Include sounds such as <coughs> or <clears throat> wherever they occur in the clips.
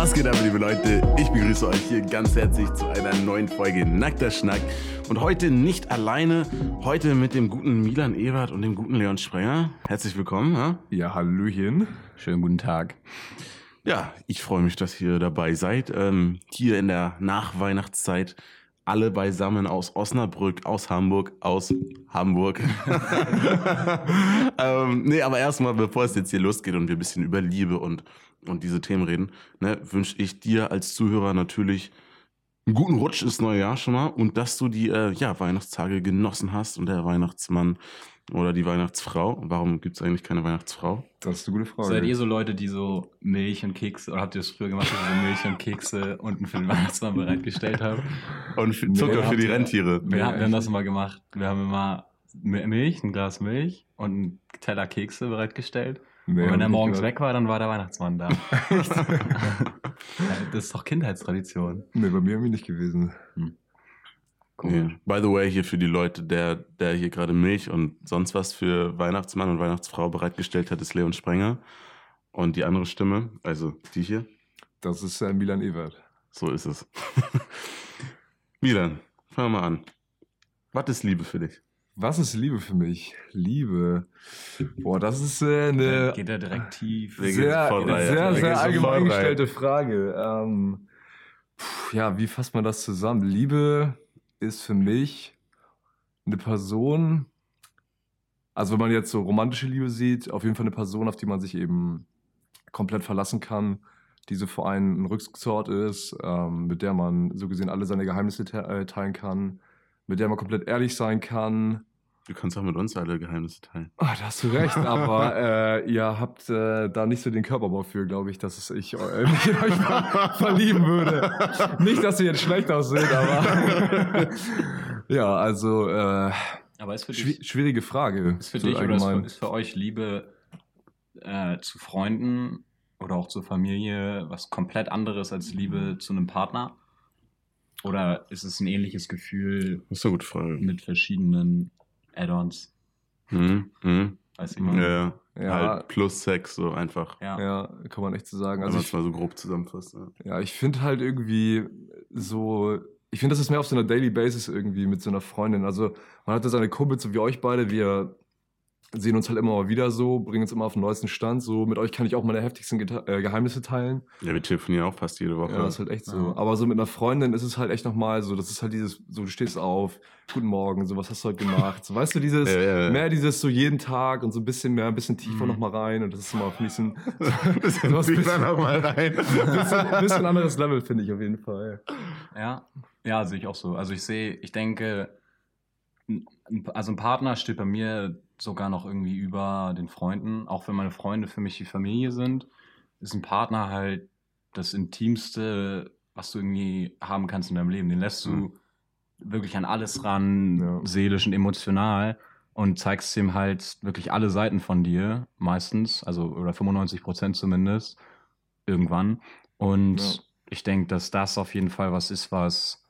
Was geht ab, liebe Leute? Ich begrüße euch hier ganz herzlich zu einer neuen Folge Nackter Schnack. Und heute nicht alleine, heute mit dem guten Milan Ebert und dem guten Leon Sprenger. Herzlich willkommen. Ja, ja Hallöchen. Schönen guten Tag. Ja, ich freue mich, dass ihr dabei seid. Ähm, hier in der Nachweihnachtszeit alle beisammen aus Osnabrück, aus Hamburg, aus Hamburg. <laughs> <laughs> ähm, nee, aber erstmal, bevor es jetzt hier losgeht und wir ein bisschen über Liebe und, und diese Themen reden, ne, wünsche ich dir als Zuhörer natürlich einen guten Rutsch ins neue Jahr schon mal und dass du die äh, ja, Weihnachtstage genossen hast und der Weihnachtsmann oder die Weihnachtsfrau. Warum gibt es eigentlich keine Weihnachtsfrau? Das ist eine gute Frage. Seid ihr so Leute, die so Milch und Kekse, oder habt ihr das früher gemacht, dass ihr so Milch und Kekse unten für den Weihnachtsmann bereitgestellt habt? Und für Zucker für die Rentiere. Wir, haben, wir haben das immer gemacht. Wir haben immer Milch, ein Glas Milch und einen Teller Kekse bereitgestellt. Nee, und wenn er morgens weg war, dann war der Weihnachtsmann da. <laughs> das ist doch Kindheitstradition. Nee, bei mir irgendwie nicht gewesen. Hm. Cool. Yeah. By the way, hier für die Leute, der, der hier gerade Milch und sonst was für Weihnachtsmann und Weihnachtsfrau bereitgestellt hat, ist Leon Sprenger. Und die andere Stimme, also die hier. Das ist äh, Milan Ewert. So ist es. <laughs> Milan, fangen wir mal an. Was ist Liebe für dich? Was ist Liebe für mich? Liebe. Boah, das ist äh, eine. Geht er direkt tief. Sehr, sehr, sehr, sehr allgemein gestellte Frage. Ähm, pff, ja, wie fasst man das zusammen? Liebe ist für mich eine Person, also wenn man jetzt so romantische Liebe sieht, auf jeden Fall eine Person, auf die man sich eben komplett verlassen kann, die so vor allem ein Rücksort ist, ähm, mit der man so gesehen alle seine Geheimnisse te äh, teilen kann, mit der man komplett ehrlich sein kann, Du kannst auch mit uns alle Geheimnisse teilen. Oh, da hast du recht, aber <laughs> äh, ihr habt äh, da nicht so den Körperbau für, glaube ich, dass ich äh, <laughs> mich in euch verlieben würde. Nicht, dass ihr jetzt schlecht aussieht, aber <laughs> ja, also äh, aber ist für dich, schwi schwierige Frage. Ist für so dich allgemein. oder ist für, ist für euch Liebe äh, zu Freunden oder auch zur Familie was komplett anderes als Liebe zu einem Partner? Oder ist es ein ähnliches Gefühl das ist eine gute Frage. mit verschiedenen Add-ons. Mhm. Mhm. Weiß ich mal. Ja, ja. Halt plus Sex, so einfach. Ja, ja kann man echt so sagen. Also, ich, mal so grob zusammenfasst. Ja, ja ich finde halt irgendwie so, ich finde, das ist mehr auf so einer Daily Basis irgendwie mit so einer Freundin. Also, man hatte seine Kumpels, so wie euch beide, wir sehen uns halt immer mal wieder so, bringen uns immer auf den neuesten Stand. So, mit euch kann ich auch meine heftigsten Geta äh, Geheimnisse teilen. Ja, wir telefonieren auch fast jede Woche. Ja, das ist halt echt so. Ja. Aber so mit einer Freundin ist es halt echt nochmal so, das ist halt dieses, so, du stehst auf, guten Morgen, so, was hast du heute gemacht? So, weißt du, dieses, ja, ja, mehr dieses so jeden Tag und so ein bisschen mehr, ein bisschen tiefer mhm. nochmal rein und das ist immer, ich, <laughs> <laughs> ein bisschen, bisschen tiefer nochmal rein. <laughs> bisschen, bisschen anderes Level, finde ich auf jeden Fall. Ja, ja, sehe ich auch so. Also ich sehe, ich denke, also ein Partner steht bei mir sogar noch irgendwie über den Freunden. Auch wenn meine Freunde für mich die Familie sind, ist ein Partner halt das Intimste, was du irgendwie haben kannst in deinem Leben. Den lässt du mhm. wirklich an alles ran, ja. seelisch und emotional und zeigst ihm halt wirklich alle Seiten von dir, meistens, also oder 95 Prozent zumindest, irgendwann. Und ja. ich denke, dass das auf jeden Fall was ist, was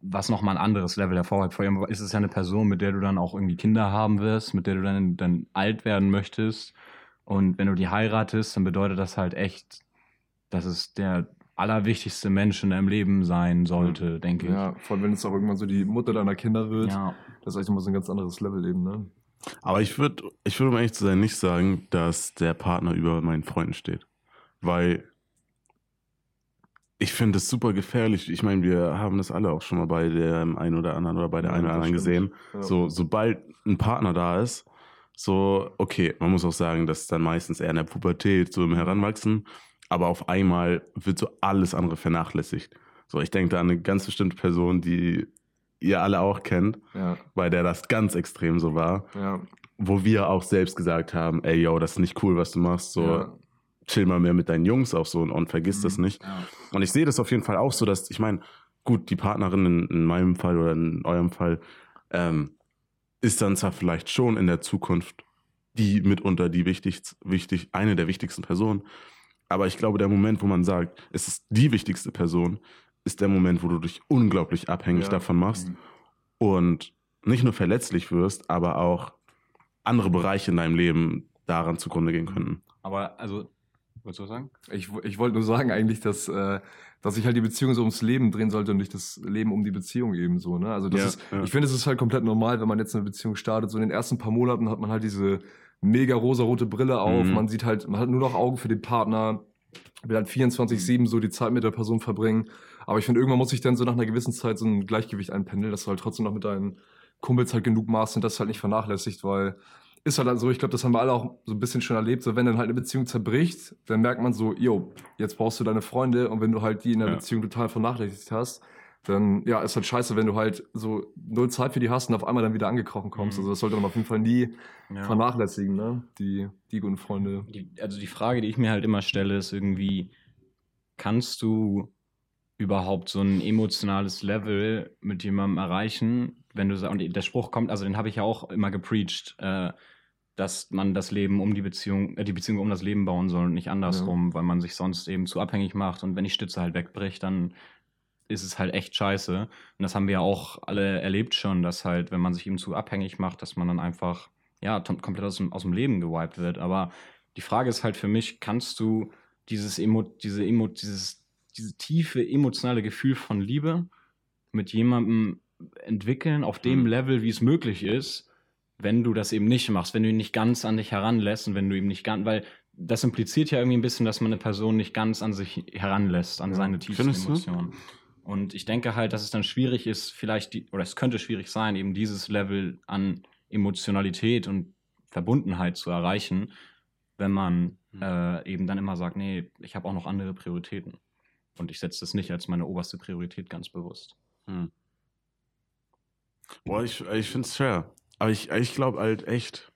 was nochmal ein anderes Level hervorhebt. Vor allem ist es ja eine Person, mit der du dann auch irgendwie Kinder haben wirst, mit der du dann, dann alt werden möchtest. Und wenn du die heiratest, dann bedeutet das halt echt, dass es der allerwichtigste Mensch in deinem Leben sein sollte, ja. denke ich. Ja, vor allem wenn es auch irgendwann so die Mutter deiner Kinder wird. Ja. Das ist echt nochmal so ein ganz anderes Level eben, ne? Aber ich würde, ich würde um ehrlich zu sein, nicht sagen, dass der Partner über meinen Freunden steht. Weil ich finde es super gefährlich. Ich meine, wir haben das alle auch schon mal bei dem einen oder anderen oder bei der ja, einen oder anderen gesehen. Ja. So, sobald ein Partner da ist, so, okay, man muss auch sagen, dass dann meistens eher in der Pubertät, so im Heranwachsen, aber auf einmal wird so alles andere vernachlässigt. So, ich denke da an eine ganz bestimmte Person, die ihr alle auch kennt, ja. bei der das ganz extrem so war. Ja. Wo wir auch selbst gesagt haben, ey, yo, das ist nicht cool, was du machst. So, ja chill mal mehr mit deinen Jungs auch so und, und vergiss mhm. das nicht. Und ich sehe das auf jeden Fall auch so, dass, ich meine, gut, die Partnerin in, in, meinem Fall oder in eurem Fall ähm, ist dann zwar vielleicht schon in der Zukunft die mitunter die wichtigst, wichtig, eine der wichtigsten Personen, aber ich glaube, der Moment, wo man sagt, es ist die wichtigste Person, ist der Moment, wo du dich unglaublich abhängig ja. davon machst mhm. und nicht nur verletzlich wirst, aber auch andere Bereiche in deinem Leben daran zugrunde gehen könnten. Aber also Wolltest du sagen? Ich, ich wollte nur sagen eigentlich, dass, äh, dass sich halt die Beziehung so ums Leben drehen sollte und nicht das Leben um die Beziehung eben so. Ne? Also das Ja, ist, ja. ich finde, es ist halt komplett normal, wenn man jetzt eine Beziehung startet. So in den ersten paar Monaten hat man halt diese mega rosarote Brille auf. Mhm. Man sieht halt, man hat nur noch Augen für den Partner, will halt 24-7 so die Zeit mit der Person verbringen. Aber ich finde, irgendwann muss sich dann so nach einer gewissen Zeit so ein Gleichgewicht einpendeln, dass du halt trotzdem noch mit deinen Kumpels halt genug machst und das halt nicht vernachlässigt, weil ist halt so, ich glaube, das haben wir alle auch so ein bisschen schon erlebt, so wenn dann halt eine Beziehung zerbricht, dann merkt man so, yo, jetzt brauchst du deine Freunde und wenn du halt die in der Ja. Beziehung total vernachlässigt hast, dann ja, ist halt scheiße, wenn du halt so null Zeit für die hast und auf einmal dann wieder angekrochen kommst. Mhm. Also das sollte man auf jeden Fall nie Ja. vernachlässigen, ne? Die, die guten Freunde. Die, also die Frage, die ich mir halt immer stelle, ist irgendwie, kannst du überhaupt so ein emotionales Level mit jemandem erreichen, wenn du und der Spruch kommt, also den habe ich ja auch immer gepreacht, äh, dass man das Leben um die Beziehung, äh, die Beziehung um das Leben bauen soll und nicht andersrum, weil man sich sonst eben zu abhängig macht und wenn die Stütze halt wegbricht, dann ist es halt echt scheiße. Und das haben wir ja auch alle erlebt schon, dass halt, wenn man sich eben zu abhängig macht, dass man dann einfach, ja, komplett aus dem, aus dem Leben gewiped wird. Aber die Frage ist halt für mich, kannst du dieses Emo, diese Emo, dieses, diese tiefe emotionale Gefühl von Liebe mit jemandem entwickeln auf dem Mhm. Level, wie es möglich ist, wenn du das eben nicht machst, wenn du ihn nicht ganz an dich heranlässt und wenn du ihm nicht ganz, weil das impliziert ja irgendwie ein bisschen, dass man eine Person nicht ganz an sich heranlässt, an Ja. seine tiefsten Findest du? Emotionen. Und ich denke halt, dass es dann schwierig ist, vielleicht, die, oder es könnte schwierig sein, eben dieses Level an Emotionalität und Verbundenheit zu erreichen, wenn man Mhm. äh, eben dann immer sagt, nee, ich habe auch noch andere Prioritäten. Und ich setze das nicht als meine oberste Priorität ganz bewusst. Hm. Boah, ich, ich finde es schwer. Aber ich, ich glaube halt echt,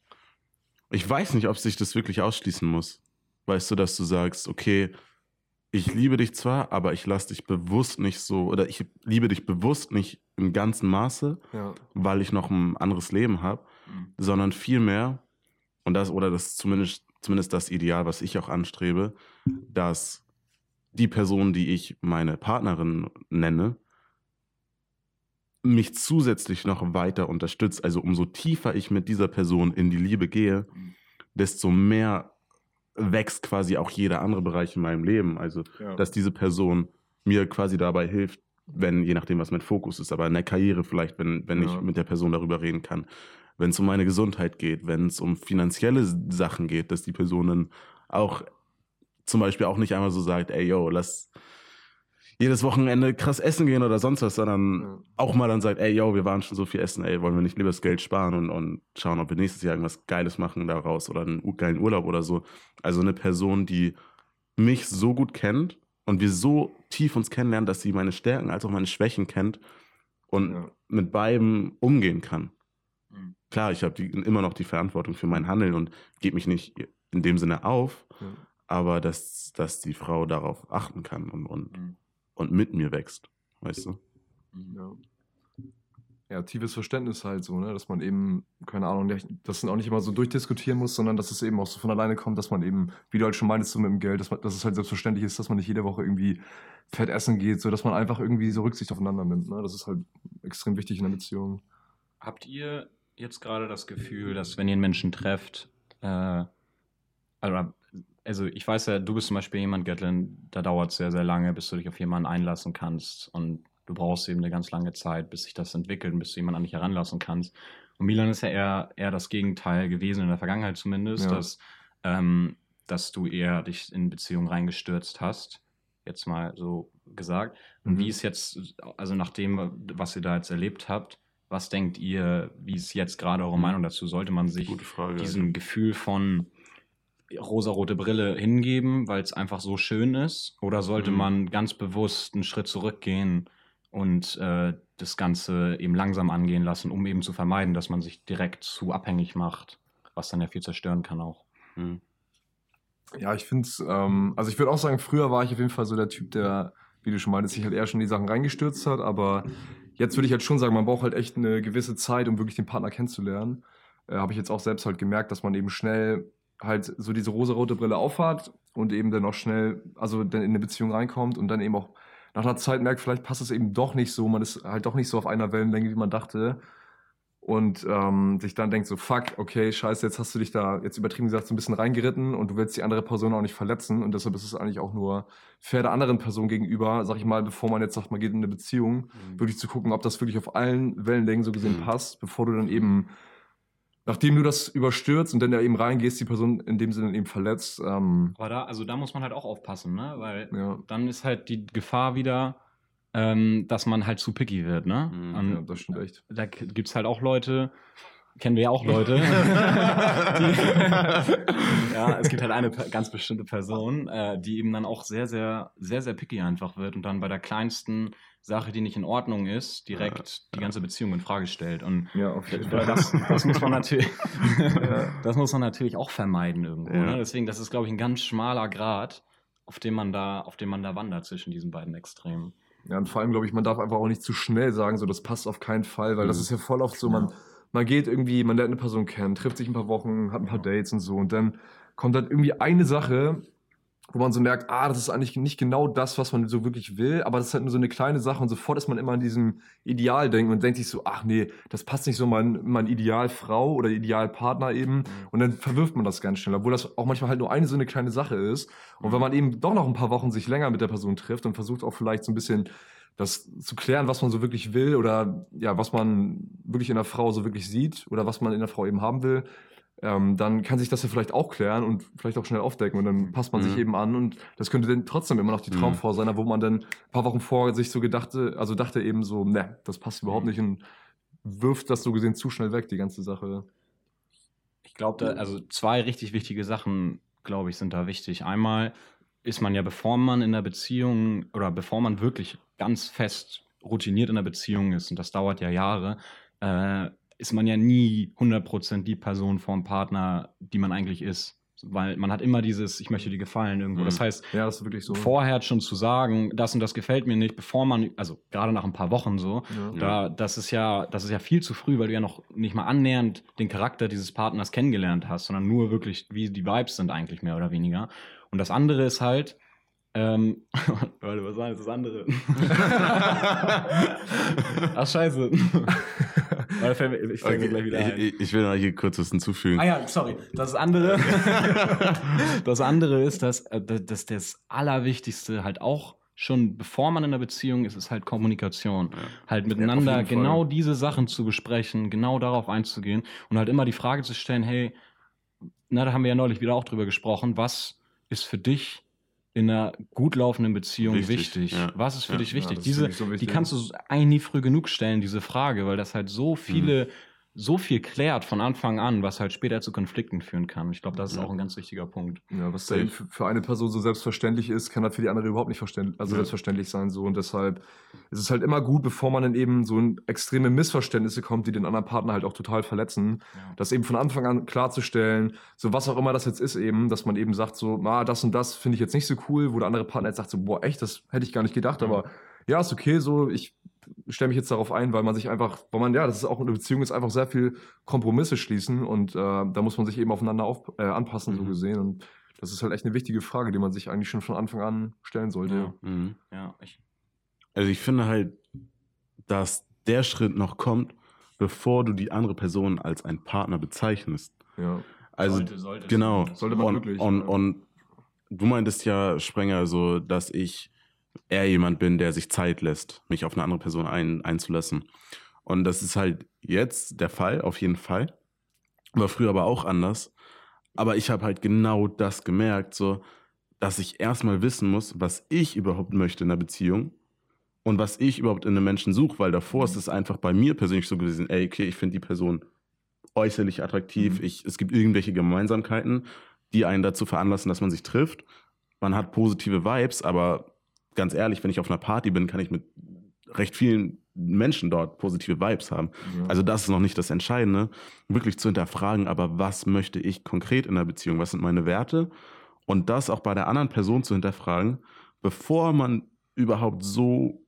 ich weiß nicht, ob sich das wirklich ausschließen muss. Weißt du, dass du sagst, okay, ich liebe dich zwar, aber ich lasse dich bewusst nicht so, oder ich liebe dich bewusst nicht im ganzen Maße, Ja. weil ich noch ein anderes Leben habe, sondern vielmehr, und das, oder das ist zumindest, zumindest das Ideal, was ich auch anstrebe, dass die Person, die ich meine Partnerin nenne, mich zusätzlich noch weiter unterstützt. Also umso tiefer ich mit dieser Person in die Liebe gehe, desto mehr wächst quasi auch jeder andere Bereich in meinem Leben. Also ja. dass diese Person mir quasi dabei hilft, wenn, je nachdem, was mein Fokus ist, aber in der Karriere vielleicht, wenn, wenn ich Ja. mit der Person darüber reden kann, wenn es um meine Gesundheit geht, wenn es um finanzielle Sachen geht, dass die Person dann auch zum Beispiel auch nicht einmal so sagt, ey, yo, lass jedes Wochenende krass essen gehen oder sonst was, sondern Ja. auch mal dann sagt, ey, yo, wir waren schon so viel essen, ey, wollen wir nicht lieber das Geld sparen und, und schauen, ob wir nächstes Jahr irgendwas Geiles machen daraus oder einen geilen Urlaub oder so. Also eine Person, die mich so gut kennt und wir so tief uns kennenlernen, dass sie meine Stärken als auch meine Schwächen kennt und Ja. mit beidem umgehen kann. Mhm. Klar, ich habe immer noch die Verantwortung für mein Handeln und gebe mich nicht in dem Sinne auf, Ja. aber dass, dass die Frau darauf achten kann und, und, Mhm. Und mit mir wächst, weißt du? Ja. Ja, tiefes Verständnis halt so, ne? dass man eben, keine Ahnung, das auch nicht immer so durchdiskutieren muss, sondern dass es eben auch so von alleine kommt, dass man eben, wie du halt schon meintest, so mit dem Geld, dass, man, dass es halt selbstverständlich ist, dass man nicht jede Woche irgendwie fett essen geht, so dass man einfach irgendwie so Rücksicht aufeinander nimmt. Ne? Das ist halt extrem wichtig in der Beziehung. Habt ihr jetzt gerade das Gefühl, dass wenn ihr einen Menschen trefft, äh, also, also ich weiß ja, du bist zum Beispiel jemand, Gatlin, da dauert es sehr, sehr lange, bis du dich auf jemanden einlassen kannst und du brauchst eben eine ganz lange Zeit, bis sich das entwickelt und bis du jemanden an dich heranlassen kannst. Und Milan ist ja eher, eher das Gegenteil gewesen, in der Vergangenheit zumindest, Ja. dass, ähm, dass du eher dich in Beziehungen reingestürzt hast, jetzt mal so gesagt. Und Mhm. wie ist jetzt, also nach dem, was ihr da jetzt erlebt habt, was denkt ihr, wie ist jetzt gerade eure Meinung dazu? Sollte man sich diesem Gefühl von rosarote Brille hingeben, weil es einfach so schön ist? Oder sollte Mhm. man ganz bewusst einen Schritt zurückgehen und äh, das Ganze eben langsam angehen lassen, um eben zu vermeiden, dass man sich direkt zu abhängig macht, was dann ja viel zerstören kann auch. Mhm. Ja, ich finde es, ähm, also ich würde auch sagen, früher war ich auf jeden Fall so der Typ, der, wie du schon meintest, sich halt eher schon in die Sachen reingestürzt hat, aber jetzt würde ich halt schon sagen, man braucht halt echt eine gewisse Zeit, um wirklich den Partner kennenzulernen. Äh, Habe ich jetzt auch selbst halt gemerkt, dass man eben schnell halt so diese rosarote Brille aufhat und eben dann auch schnell, also dann in eine Beziehung reinkommt und dann eben auch nach einer Zeit merkt, vielleicht passt es eben doch nicht so, man ist halt doch nicht so auf einer Wellenlänge, wie man dachte. und ähm, sich dann denkt so, fuck, okay, scheiße, jetzt hast du dich da, jetzt übertrieben gesagt, so ein bisschen reingeritten und du willst die andere Person auch nicht verletzen und deshalb ist es eigentlich auch nur fair der anderen Person gegenüber, sag ich mal, bevor man jetzt sagt, man geht in eine Beziehung, mhm. wirklich zu gucken, ob das wirklich auf allen Wellenlängen so gesehen mhm. <clears throat> passt, bevor du dann eben, nachdem du das überstürzt und dann da eben reingehst, die Person in dem Sinne eben verletzt. Ähm, Aber da, also da muss man halt auch aufpassen, ne, weil ja. dann ist halt die Gefahr wieder, ähm, dass man halt zu picky wird, ne? Mhm, ja, das stimmt echt. Da gibt es halt auch Leute, kennen wir ja auch Leute. die, <laughs> ja, es gibt halt eine ganz bestimmte Person, äh, die eben dann auch sehr, sehr, sehr, sehr picky einfach wird und dann bei der kleinsten Sache, die nicht in Ordnung ist, direkt ja, die ganze Beziehung in Frage stellt. Und ja, auf jeden Fall. Das, das muss man natürlich, <laughs> das muss man natürlich auch vermeiden irgendwo. Ne? Deswegen, das ist, glaube ich, ein ganz schmaler Grad, auf dem man da, auf dem man da wandert zwischen diesen beiden Extremen. Ja, und vor allem, glaube ich, man darf einfach auch nicht zu schnell sagen, so, das passt auf keinen Fall, weil mhm. das ist ja voll oft so, man, man geht irgendwie, man lernt eine Person kennen, trifft sich ein paar Wochen, hat ein paar Dates und so und dann kommt dann irgendwie eine Sache, wo man so merkt, ah, das ist eigentlich nicht genau das, was man so wirklich will, aber das ist halt nur so eine kleine Sache und sofort ist man immer in diesem Idealdenken und denkt sich so, ach nee, das passt nicht so mein, mein Idealfrau oder Idealpartner eben mhm. und dann verwirft man das ganz schnell, obwohl das auch manchmal halt nur eine so eine kleine Sache ist und wenn mhm. man eben doch noch ein paar Wochen sich länger mit der Person trifft und versucht auch vielleicht so ein bisschen das zu klären, was man so wirklich will oder ja, was man wirklich in der Frau so wirklich sieht oder was man in der Frau eben haben will, ähm, dann kann sich das ja vielleicht auch klären und vielleicht auch schnell aufdecken und dann passt man mhm. sich eben an und das könnte dann trotzdem immer noch die mhm. Traumfrau sein, wo man dann ein paar Wochen vor sich so gedachte, also dachte eben so, ne, das passt überhaupt mhm. nicht und wirft das so gesehen zu schnell weg, die ganze Sache. Ich glaube, also zwei richtig wichtige Sachen, glaube ich, sind da wichtig. Einmal ist man ja, bevor man in der Beziehung oder bevor man wirklich ganz fest routiniert in der Beziehung ist, und das dauert ja Jahre, äh, ist man ja nie 100% die Person vom Partner, die man eigentlich ist. Weil man hat immer dieses, ich möchte dir gefallen irgendwo. Das mhm. heißt, ja, das ist wirklich so. vorher schon zu sagen, das und das gefällt mir nicht, bevor man, also gerade nach ein paar Wochen so, ja. da, das ist ja, das ist ja viel zu früh, weil du ja noch nicht mal annähernd den Charakter dieses Partners kennengelernt hast, sondern nur wirklich, wie die Vibes sind eigentlich mehr oder weniger. Und das andere ist halt, ähm, <laughs> warte, was war jetzt das andere? <laughs> Ach, scheiße. <laughs> ich fange okay, gleich wieder ein. Ich, ich, will noch hier kurz was hinzufügen. Ah ja, sorry. Das andere, das andere ist, dass, äh, dass das Allerwichtigste halt auch schon bevor man in einer Beziehung ist, ist halt Kommunikation. Ja. Halt miteinander ja, genau diese Sachen zu besprechen, genau darauf einzugehen und halt immer die Frage zu stellen, hey, na, da haben wir ja neulich wieder auch drüber gesprochen, was ist für dich in einer gut laufenden Beziehung wichtig? wichtig? Ja. Was ist für ja. dich wichtig? Diese, so wichtig. Die kannst du eigentlich nie früh genug stellen, diese Frage, weil das halt so viele mhm so viel klärt von Anfang an, was halt später zu Konflikten führen kann. Ich glaube, das ist ja. auch ein ganz wichtiger Punkt. Ja, was dann für eine Person so selbstverständlich ist, kann halt für die andere überhaupt nicht verständlich, also ja. selbstverständlich sein. So. Und deshalb ist es halt immer gut, bevor man dann eben so in extreme Missverständnisse kommt, die den anderen Partner halt auch total verletzen, ja. das eben von Anfang an klarzustellen, so was auch immer das jetzt ist eben, dass man eben sagt so, ah, das und das finde ich jetzt nicht so cool, wo der andere Partner jetzt sagt so, boah, echt, das hätte ich gar nicht gedacht, aber ja, ist okay, so, ich stelle mich jetzt darauf ein, weil man sich einfach, weil man, ja, das ist auch eine Beziehung, ist einfach sehr viel Kompromisse schließen und äh, da muss man sich eben aufeinander auf, äh, anpassen, mhm. so gesehen. Und das ist halt echt eine wichtige Frage, die man sich eigentlich schon von Anfang an stellen sollte. Ja, mhm. ja ich. Also ich finde halt, dass der Schritt noch kommt, bevor du die andere Person als einen Partner bezeichnest. Ja. Also sollte, sollte, genau. Sollte man und, wirklich. Und, ja. und du meintest ja, Sprenger, so, dass ich eher jemand bin, der sich Zeit lässt, mich auf eine andere Person ein, einzulassen. Und das ist halt jetzt der Fall, auf jeden Fall. War früher aber auch anders. Aber ich habe halt genau das gemerkt, so, dass ich erstmal wissen muss, was ich überhaupt möchte in der Beziehung und was ich überhaupt in einem Menschen suche, weil davor ist es einfach bei mir persönlich so gewesen, ey, okay, ich finde die Person äußerlich attraktiv, mhm. ich, es gibt irgendwelche Gemeinsamkeiten, die einen dazu veranlassen, dass man sich trifft. Man hat positive Vibes, aber ganz ehrlich, wenn ich auf einer Party bin, kann ich mit recht vielen Menschen dort positive Vibes haben. Ja. Also das ist noch nicht das Entscheidende, wirklich zu hinterfragen, aber was möchte ich konkret in der Beziehung? Was sind meine Werte? Und das auch bei der anderen Person zu hinterfragen, bevor man überhaupt so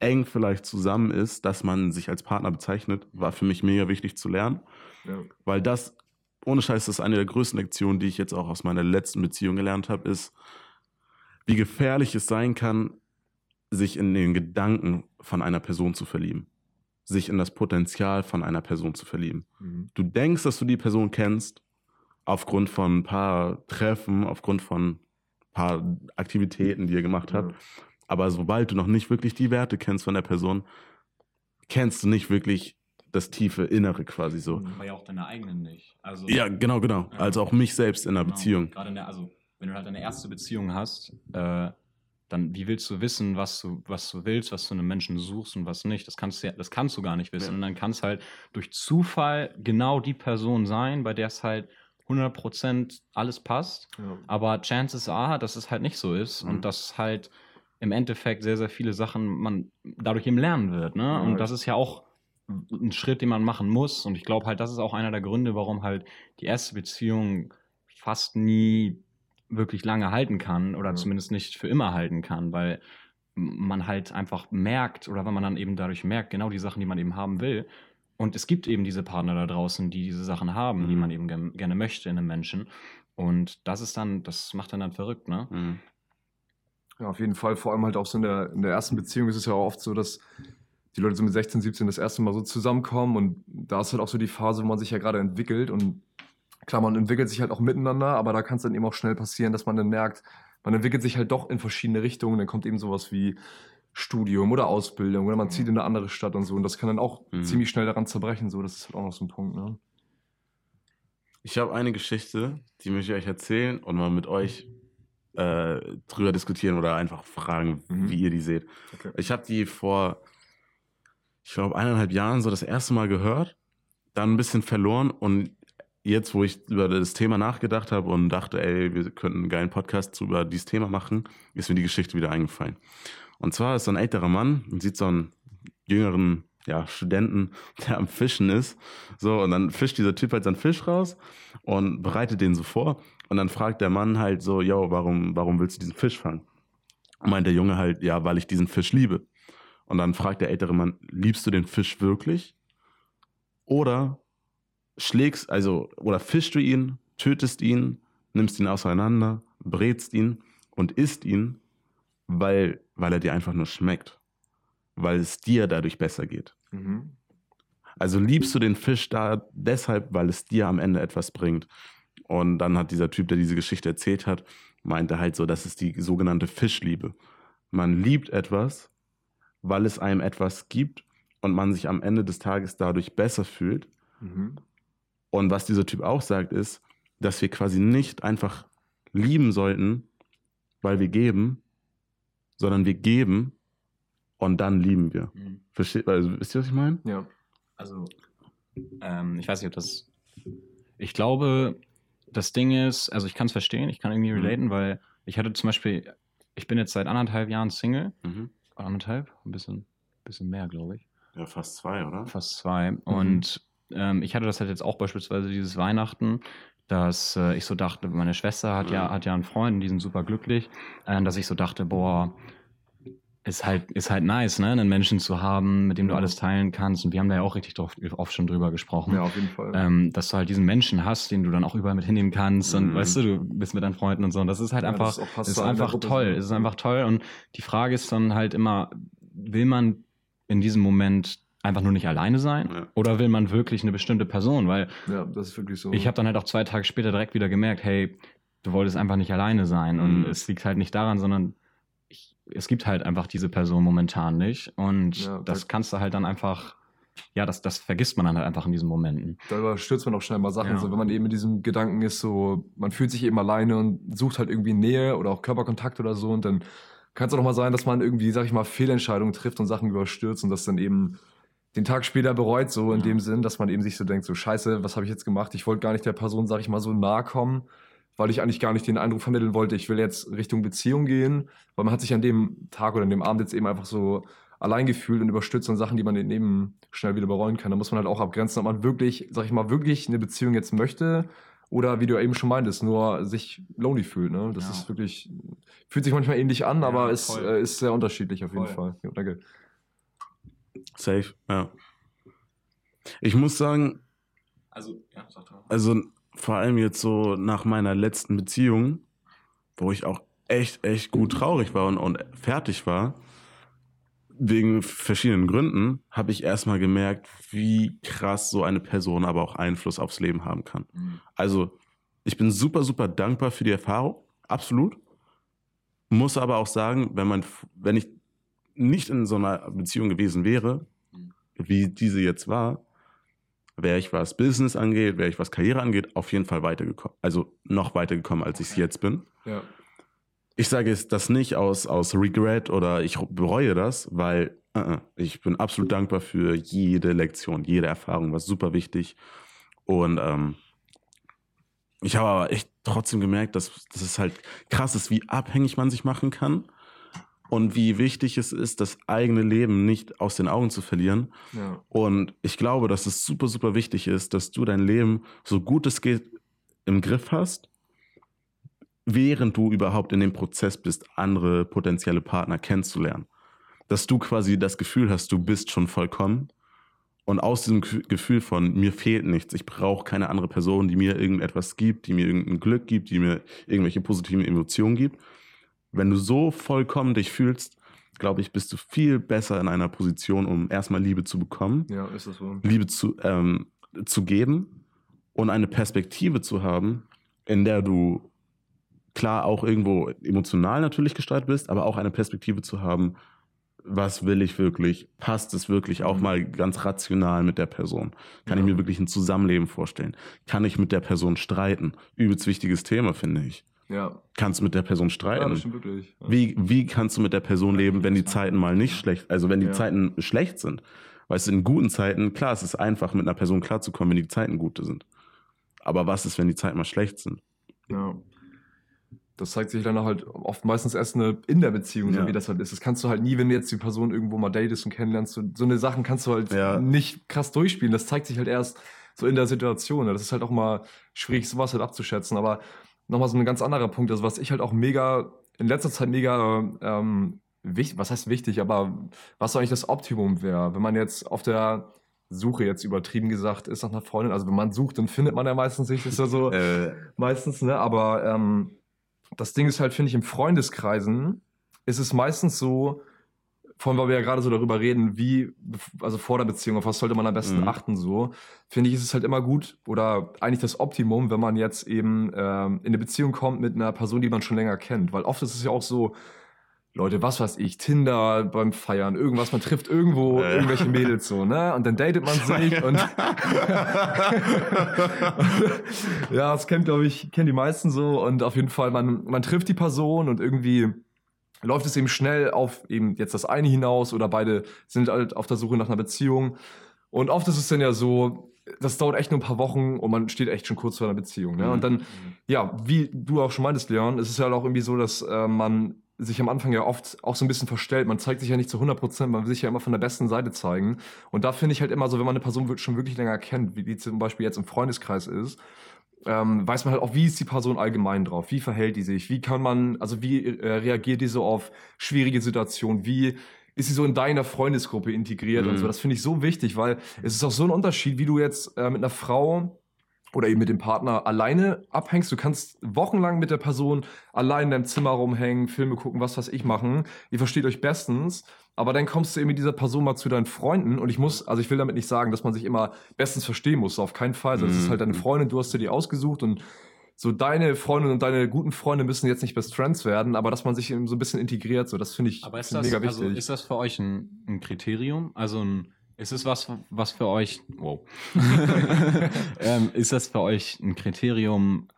eng vielleicht zusammen ist, dass man sich als Partner bezeichnet, war für mich mega wichtig zu lernen. Ja. Weil das, ohne Scheiß, das ist eine der größten Lektionen, die ich jetzt auch aus meiner letzten Beziehung gelernt habe, ist, wie gefährlich es sein kann, sich in den Gedanken von einer Person zu verlieben. sich in das Potenzial von einer Person zu verlieben. Mhm. Du denkst, dass du die Person kennst, aufgrund von ein paar Treffen, aufgrund von ein paar Aktivitäten, die ihr gemacht habt. Aber sobald du noch nicht wirklich die Werte kennst von der Person, kennst du nicht wirklich das tiefe Innere quasi so. Aber ja auch deine eigenen nicht. Also, ja, genau, genau. Ja. Also auch mich selbst in einer genau. Beziehung. Gerade in der, also wenn du halt eine erste Beziehung hast, äh, dann wie willst du wissen, was du, was du willst, was du einem Menschen suchst und was nicht? Das kannst du, das kannst du gar nicht wissen. Ja. Und dann kann es halt durch Zufall genau die Person sein, bei der es halt 100% alles passt. Ja. Aber Chances are, dass es halt nicht so ist mhm. und dass halt im Endeffekt sehr, sehr viele Sachen man dadurch eben lernen wird. Ne? Ja, und das ist ja auch ein Schritt, den man machen muss. Und ich glaube halt, das ist auch einer der Gründe, warum halt die erste Beziehung fast nie wirklich lange halten kann oder ja. zumindest nicht für immer halten kann, weil man halt einfach merkt oder wenn man dann eben dadurch merkt, genau die Sachen, die man eben haben will. Und es gibt eben diese Partner da draußen, die diese Sachen haben, mhm. die man eben ge gerne möchte in einem Menschen. Und das ist dann, das macht dann dann verrückt, ne? Mhm. Ja, auf jeden Fall. Vor allem halt auch so in der, in der ersten Beziehung ist es ja auch oft so, dass die Leute so mit 16, 17 das erste Mal so zusammenkommen und da ist halt auch so die Phase, wo man sich ja gerade entwickelt und klar, man entwickelt sich halt auch miteinander, aber da kann es dann eben auch schnell passieren, dass man dann merkt, man entwickelt sich halt doch in verschiedene Richtungen, dann kommt eben sowas wie Studium oder Ausbildung oder man zieht in eine andere Stadt und so und das kann dann auch mhm. ziemlich schnell daran zerbrechen, so, das ist halt auch noch so ein Punkt, ne? Ich habe eine Geschichte, die möchte ich euch erzählen und mal mit euch äh, drüber diskutieren oder einfach fragen, mhm. wie ihr die seht. Okay. Ich habe die vor, ich glaube, eineinhalb Jahren so das erste Mal gehört, dann ein bisschen verloren und jetzt, wo ich über das Thema nachgedacht habe und dachte, ey, wir könnten einen geilen Podcast über dieses Thema machen, ist mir die Geschichte wieder eingefallen. Und zwar ist so ein älterer Mann und sieht so einen jüngeren ja, Studenten, <laughs> der am Fischen ist. So, und dann fischt dieser Typ halt seinen Fisch raus und bereitet den so vor. Und dann fragt der Mann halt so, yo, warum, warum willst du diesen Fisch fangen? Und meint der Junge halt, ja, weil ich diesen Fisch liebe. Und dann fragt der ältere Mann, liebst du den Fisch wirklich? Oder schlägst, also, oder fischst du ihn, tötest ihn, nimmst ihn auseinander, brätst ihn und isst ihn, weil, weil er dir einfach nur schmeckt. Weil es dir dadurch besser geht. Mhm. Also liebst du den Fisch da deshalb, weil es dir am Ende etwas bringt. Und dann hat dieser Typ, der diese Geschichte erzählt hat, meinte halt so, das ist die sogenannte Fischliebe. Man liebt etwas, weil es einem etwas gibt und man sich am Ende des Tages dadurch besser fühlt. Mhm. Und was dieser Typ auch sagt, ist, dass wir quasi nicht einfach lieben sollten, weil wir geben, sondern wir geben und dann lieben wir. Mhm. Versteht, also, wisst ihr, was ich meine? Ja. Also, ähm, ich weiß nicht, ob das. Ich glaube, das Ding ist, also ich kann es verstehen, ich kann irgendwie mhm. relaten, weil ich hatte zum Beispiel, ich bin jetzt seit anderthalb Jahren Single. Mhm. Anderthalb? Ein bisschen, bisschen mehr, glaube ich. Ja, fast zwei, oder? Fast zwei. Mhm. Und ähm, ich hatte das halt jetzt auch beispielsweise dieses Weihnachten, dass äh, ich so dachte, meine Schwester hat ja, mhm. hat ja einen Freund, die sind super glücklich, äh, dass ich so dachte, boah, ist halt, ist halt nice, ne, einen Menschen zu haben, mit dem du alles teilen kannst. Und wir haben da ja auch richtig drauf, oft schon drüber gesprochen. Ja, auf jeden Fall. Ähm, dass du halt diesen Menschen hast, den du dann auch überall mit hinnehmen kannst. Mhm. Und weißt du, du bist mit deinen Freunden und so. Und das ist halt ja, einfach, ist, ist einfach toll. Es ist einfach toll. Und die Frage ist dann halt immer, will man in diesem Moment einfach nur nicht alleine sein? Ja. Oder will man wirklich eine bestimmte Person? Weil ja, das ist wirklich so. Ich habe dann halt auch zwei Tage später direkt wieder gemerkt, hey, du wolltest einfach nicht alleine sein. Und mhm. es liegt halt nicht daran, sondern ich, es gibt halt einfach diese Person momentan nicht. Und ja, das kannst du halt dann einfach ja, das, das vergisst man dann halt einfach in diesen Momenten. Da überstürzt man auch schnell mal Sachen. Ja. So, wenn man eben in diesem Gedanken ist, so, man fühlt sich eben alleine und sucht halt irgendwie Nähe oder auch Körperkontakt oder so. Und dann kann es auch mal sein, dass man irgendwie, sag ich mal, Fehlentscheidungen trifft und Sachen überstürzt und das dann eben den Tag später bereut, so in ja. dem Sinn, dass man eben sich so denkt, so scheiße, was habe ich jetzt gemacht? Ich wollte gar nicht der Person, sag ich mal, so nahe kommen, weil ich eigentlich gar nicht den Eindruck vermitteln wollte, ich will jetzt Richtung Beziehung gehen, weil man hat sich an dem Tag oder an dem Abend jetzt eben einfach so allein gefühlt und überstürzt an Sachen, die man eben schnell wieder bereuen kann. Da muss man halt auch abgrenzen, ob man wirklich, sag ich mal, wirklich eine Beziehung jetzt möchte oder wie du eben schon meintest, nur sich lonely fühlt. Ne? Das ja. ist wirklich, fühlt sich manchmal ähnlich an, ja, aber ist, äh, ist sehr unterschiedlich auf voll. jeden Fall. Ja, danke. Safe, ja. Ich muss sagen, also, ja, also vor allem jetzt so nach meiner letzten Beziehung, wo ich auch echt, echt gut traurig war und, und fertig war, wegen verschiedenen Gründen habe ich erstmal gemerkt, wie krass so eine Person aber auch Einfluss aufs Leben haben kann. Mhm. Also, ich bin super, super dankbar für die Erfahrung, absolut. Muss aber auch sagen, wenn man, wenn ich nicht in so einer Beziehung gewesen wäre, mhm. wie diese jetzt war, wäre ich, was Business angeht, wäre ich, was Karriere angeht, auf jeden Fall weitergekommen. Also noch weitergekommen, als ich es jetzt bin. Ja. Ich sage es das nicht aus, aus Regret oder ich bereue das, weil uh, ich bin absolut dankbar für jede Lektion, jede Erfahrung, was super wichtig. Und ähm, ich habe aber echt trotzdem gemerkt, dass, dass es halt krass ist, wie abhängig man sich machen kann und wie wichtig es ist, das eigene Leben nicht aus den Augen zu verlieren. Ja. Und ich glaube, dass es super, super wichtig ist, dass du dein Leben so gut es geht im Griff hast, während du überhaupt in dem Prozess bist, andere potenzielle Partner kennenzulernen. Dass du quasi das Gefühl hast, du bist schon vollkommen. Und aus diesem Gefühl von mir fehlt nichts, ich brauche keine andere Person, die mir irgendetwas gibt, die mir irgendein Glück gibt, die mir irgendwelche positiven Emotionen gibt, wenn du so vollkommen dich fühlst, glaube ich, bist du viel besser in einer Position, um erstmal Liebe zu bekommen. Ja, ist das so. Liebe zu, ähm, zu geben und eine Perspektive zu haben, in der du klar auch irgendwo emotional natürlich gestaltet bist, aber auch eine Perspektive zu haben, was will ich wirklich? Passt es wirklich auch mhm. mal ganz rational mit der Person? Kann ja. ich mir wirklich ein Zusammenleben vorstellen? Kann ich mit der Person streiten? Übelst wichtiges Thema, finde ich. Ja. Kannst du mit der Person streiten? Ja, das stimmt wirklich. Ja. Wie, wie kannst du mit der Person leben, wenn die Zeiten mal nicht schlecht, also wenn die ja. Zeiten schlecht sind? Weißt du, in guten Zeiten, klar, es ist einfach, mit einer Person klarzukommen, wenn die Zeiten gute sind. Aber was ist, wenn die Zeiten mal schlecht sind? Ja. Das zeigt sich dann halt oft meistens erst eine, in der Beziehung, so wie das halt ist. Das kannst du halt nie, wenn du jetzt die Person irgendwo mal datest und kennenlernst. So, so eine Sachen kannst du halt nicht krass durchspielen. Das zeigt sich halt erst so in der Situation. Das ist halt auch mal schwierig, sowas halt abzuschätzen. Aber nochmal so ein ganz anderer Punkt ist, was ich halt auch mega, in letzter Zeit mega, ähm, wichtig, was heißt wichtig, aber was eigentlich das Optimum wäre, wenn man jetzt auf der Suche jetzt übertrieben gesagt ist nach einer Freundin, also wenn man sucht, dann findet man ja meistens nicht, ist ja so, <laughs> äh. meistens, ne, aber ähm, das Ding ist halt, finde ich, im Freundeskreisen ist es meistens so, vor allem, weil wir ja gerade so darüber reden, wie, also vor der Beziehung, auf was sollte man am besten mhm. achten, so, finde ich, ist es halt immer gut oder eigentlich das Optimum, wenn man jetzt eben ähm, in eine Beziehung kommt mit einer Person, die man schon länger kennt. Weil oft ist es ja auch so, Leute, was weiß ich, Tinder beim Feiern, irgendwas, man trifft irgendwo äh. irgendwelche Mädels so, ne? Und dann datet man sich <laughs> und <laughs> ja, das kennt, glaube ich, kennen die meisten so und auf jeden Fall, man, man trifft die Person und irgendwie läuft es eben schnell auf eben jetzt das eine hinaus oder beide sind halt auf der Suche nach einer Beziehung. Und oft ist es dann ja so, das dauert echt nur ein paar Wochen und man steht echt schon kurz vor einer Beziehung. Ne? Mhm. Und dann, mhm. ja, wie du auch schon meintest, Leon, ist es ja halt auch irgendwie so, dass äh, man sich am Anfang ja oft auch so ein bisschen verstellt. Man zeigt sich ja nicht zu 100 Prozent, man will sich ja immer von der besten Seite zeigen. Und da finde ich halt immer so, wenn man eine Person schon wirklich länger kennt, wie die zum Beispiel jetzt im Freundeskreis ist, ähm, weiß man halt auch, wie ist die Person allgemein drauf, wie verhält die sich, wie kann man, also wie äh, reagiert die so auf schwierige Situationen, wie ist sie so in deiner Freundesgruppe integriert mhm. und so. Das finde ich so wichtig, weil es ist auch so ein Unterschied, wie du jetzt äh, mit einer Frau oder eben mit dem Partner alleine abhängst. Du kannst wochenlang mit der Person allein in deinem Zimmer rumhängen, Filme gucken, was weiß ich machen. Ihr versteht euch bestens. Aber dann kommst du eben mit dieser Person mal zu deinen Freunden und ich muss, also ich will damit nicht sagen, dass man sich immer bestens verstehen muss, auf keinen Fall. Also das ist halt deine mhm. Freundin, du hast dir die ausgesucht und so deine Freundin und deine guten Freunde müssen jetzt nicht Best Friends werden, aber dass man sich eben so ein bisschen integriert, so das finde ich aber ist das, mega wichtig. Also ist das für euch ein, ein Kriterium? Also ein, ist es was, was für euch, wow, <laughs> ähm, ist das für euch ein Kriterium,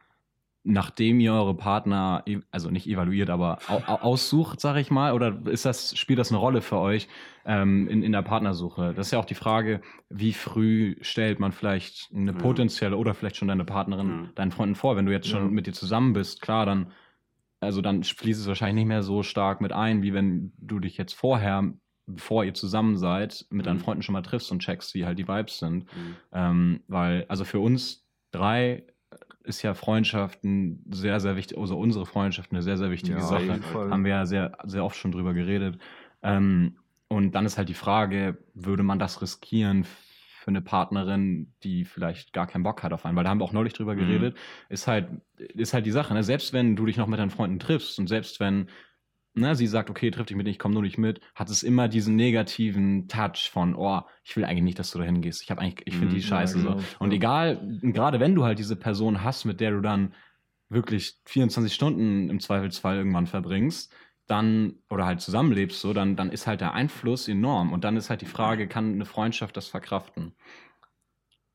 nachdem ihr eure Partner, also nicht evaluiert, aber aussucht, sag ich mal, oder ist das, spielt das eine Rolle für euch ähm, in, in der Partnersuche? Das ist ja auch die Frage, wie früh stellt man vielleicht eine potenzielle oder vielleicht schon deine Partnerin ja. deinen Freunden vor? Wenn du jetzt schon ja. mit dir zusammen bist, klar, dann, also dann fließt es wahrscheinlich nicht mehr so stark mit ein, wie wenn du dich jetzt vorher bevor ihr zusammen seid, mit deinen mhm. Freunden schon mal triffst und checkst, wie halt die Vibes sind. Mhm. Ähm, weil, also für uns drei ist ja Freundschaften sehr, sehr wichtig, also unsere Freundschaft eine sehr, sehr wichtige ja, Sache. Haben wir ja sehr, sehr oft schon drüber geredet. Ähm, und dann ist halt die Frage, würde man das riskieren für eine Partnerin, die vielleicht gar keinen Bock hat auf einen? Weil da haben wir auch neulich drüber mhm. geredet. Ist halt, ist halt die Sache, ne? selbst wenn du dich noch mit deinen Freunden triffst und selbst wenn ne, sie sagt, okay, triff dich mit, ich komme nur nicht mit, hat es immer diesen negativen Touch von, oh, ich will eigentlich nicht, dass du dahin gehst. Ich habe eigentlich, ich finde die mhm. scheiße ja, genau. so. Und egal, gerade wenn du halt diese Person hast, mit der du dann wirklich 24 Stunden im Zweifelsfall irgendwann verbringst, dann, oder halt zusammenlebst, so, dann, dann ist halt der Einfluss enorm. Und dann ist halt die Frage, kann eine Freundschaft das verkraften?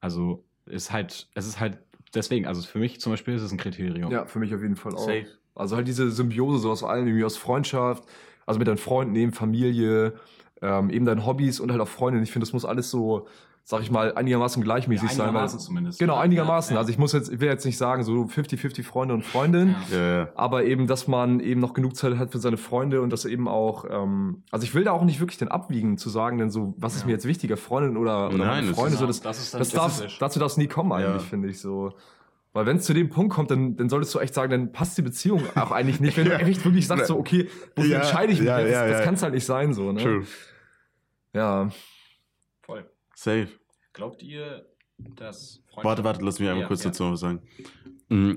Also, ist halt, es ist halt deswegen, also für mich zum Beispiel ist es ein Kriterium. Ja, für mich auf jeden Fall auch. Safe. Also halt diese Symbiose so aus allem, irgendwie aus Freundschaft, also mit deinen Freunden, eben Familie, ähm, eben deinen Hobbys und halt auch Freundinnen. Ich finde, das muss alles so, sag ich mal, einigermaßen gleichmäßig ja, einigermaßen sein. zumindest. Genau, einigermaßen. Ja, ja. Also ich muss jetzt, ich will jetzt nicht sagen, so 50-50 Freunde und Freundinnen, ja. aber eben, dass man eben noch genug Zeit hat für seine Freunde und dass eben auch, ähm, also ich will da auch nicht wirklich den abwiegen, zu sagen, denn so, was ist mir jetzt wichtiger, Freundin oder, oder Nein, Freunde, so das, das, ist das darf, dazu darf es nie kommen eigentlich, finde ich so. Weil wenn es zu dem Punkt kommt, dann, dann solltest du echt sagen, dann passt die Beziehung auch eigentlich nicht. Wenn du <laughs> echt wirklich sagst, so, okay, wofür ja, entscheide ich mich ja, jetzt? Ja, das, das kann es halt nicht sein, so, ne? True. Ja. Voll. Safe. Glaubt ihr, dass Warte, warte, lass mich einmal kurz dazu was sagen. Mm,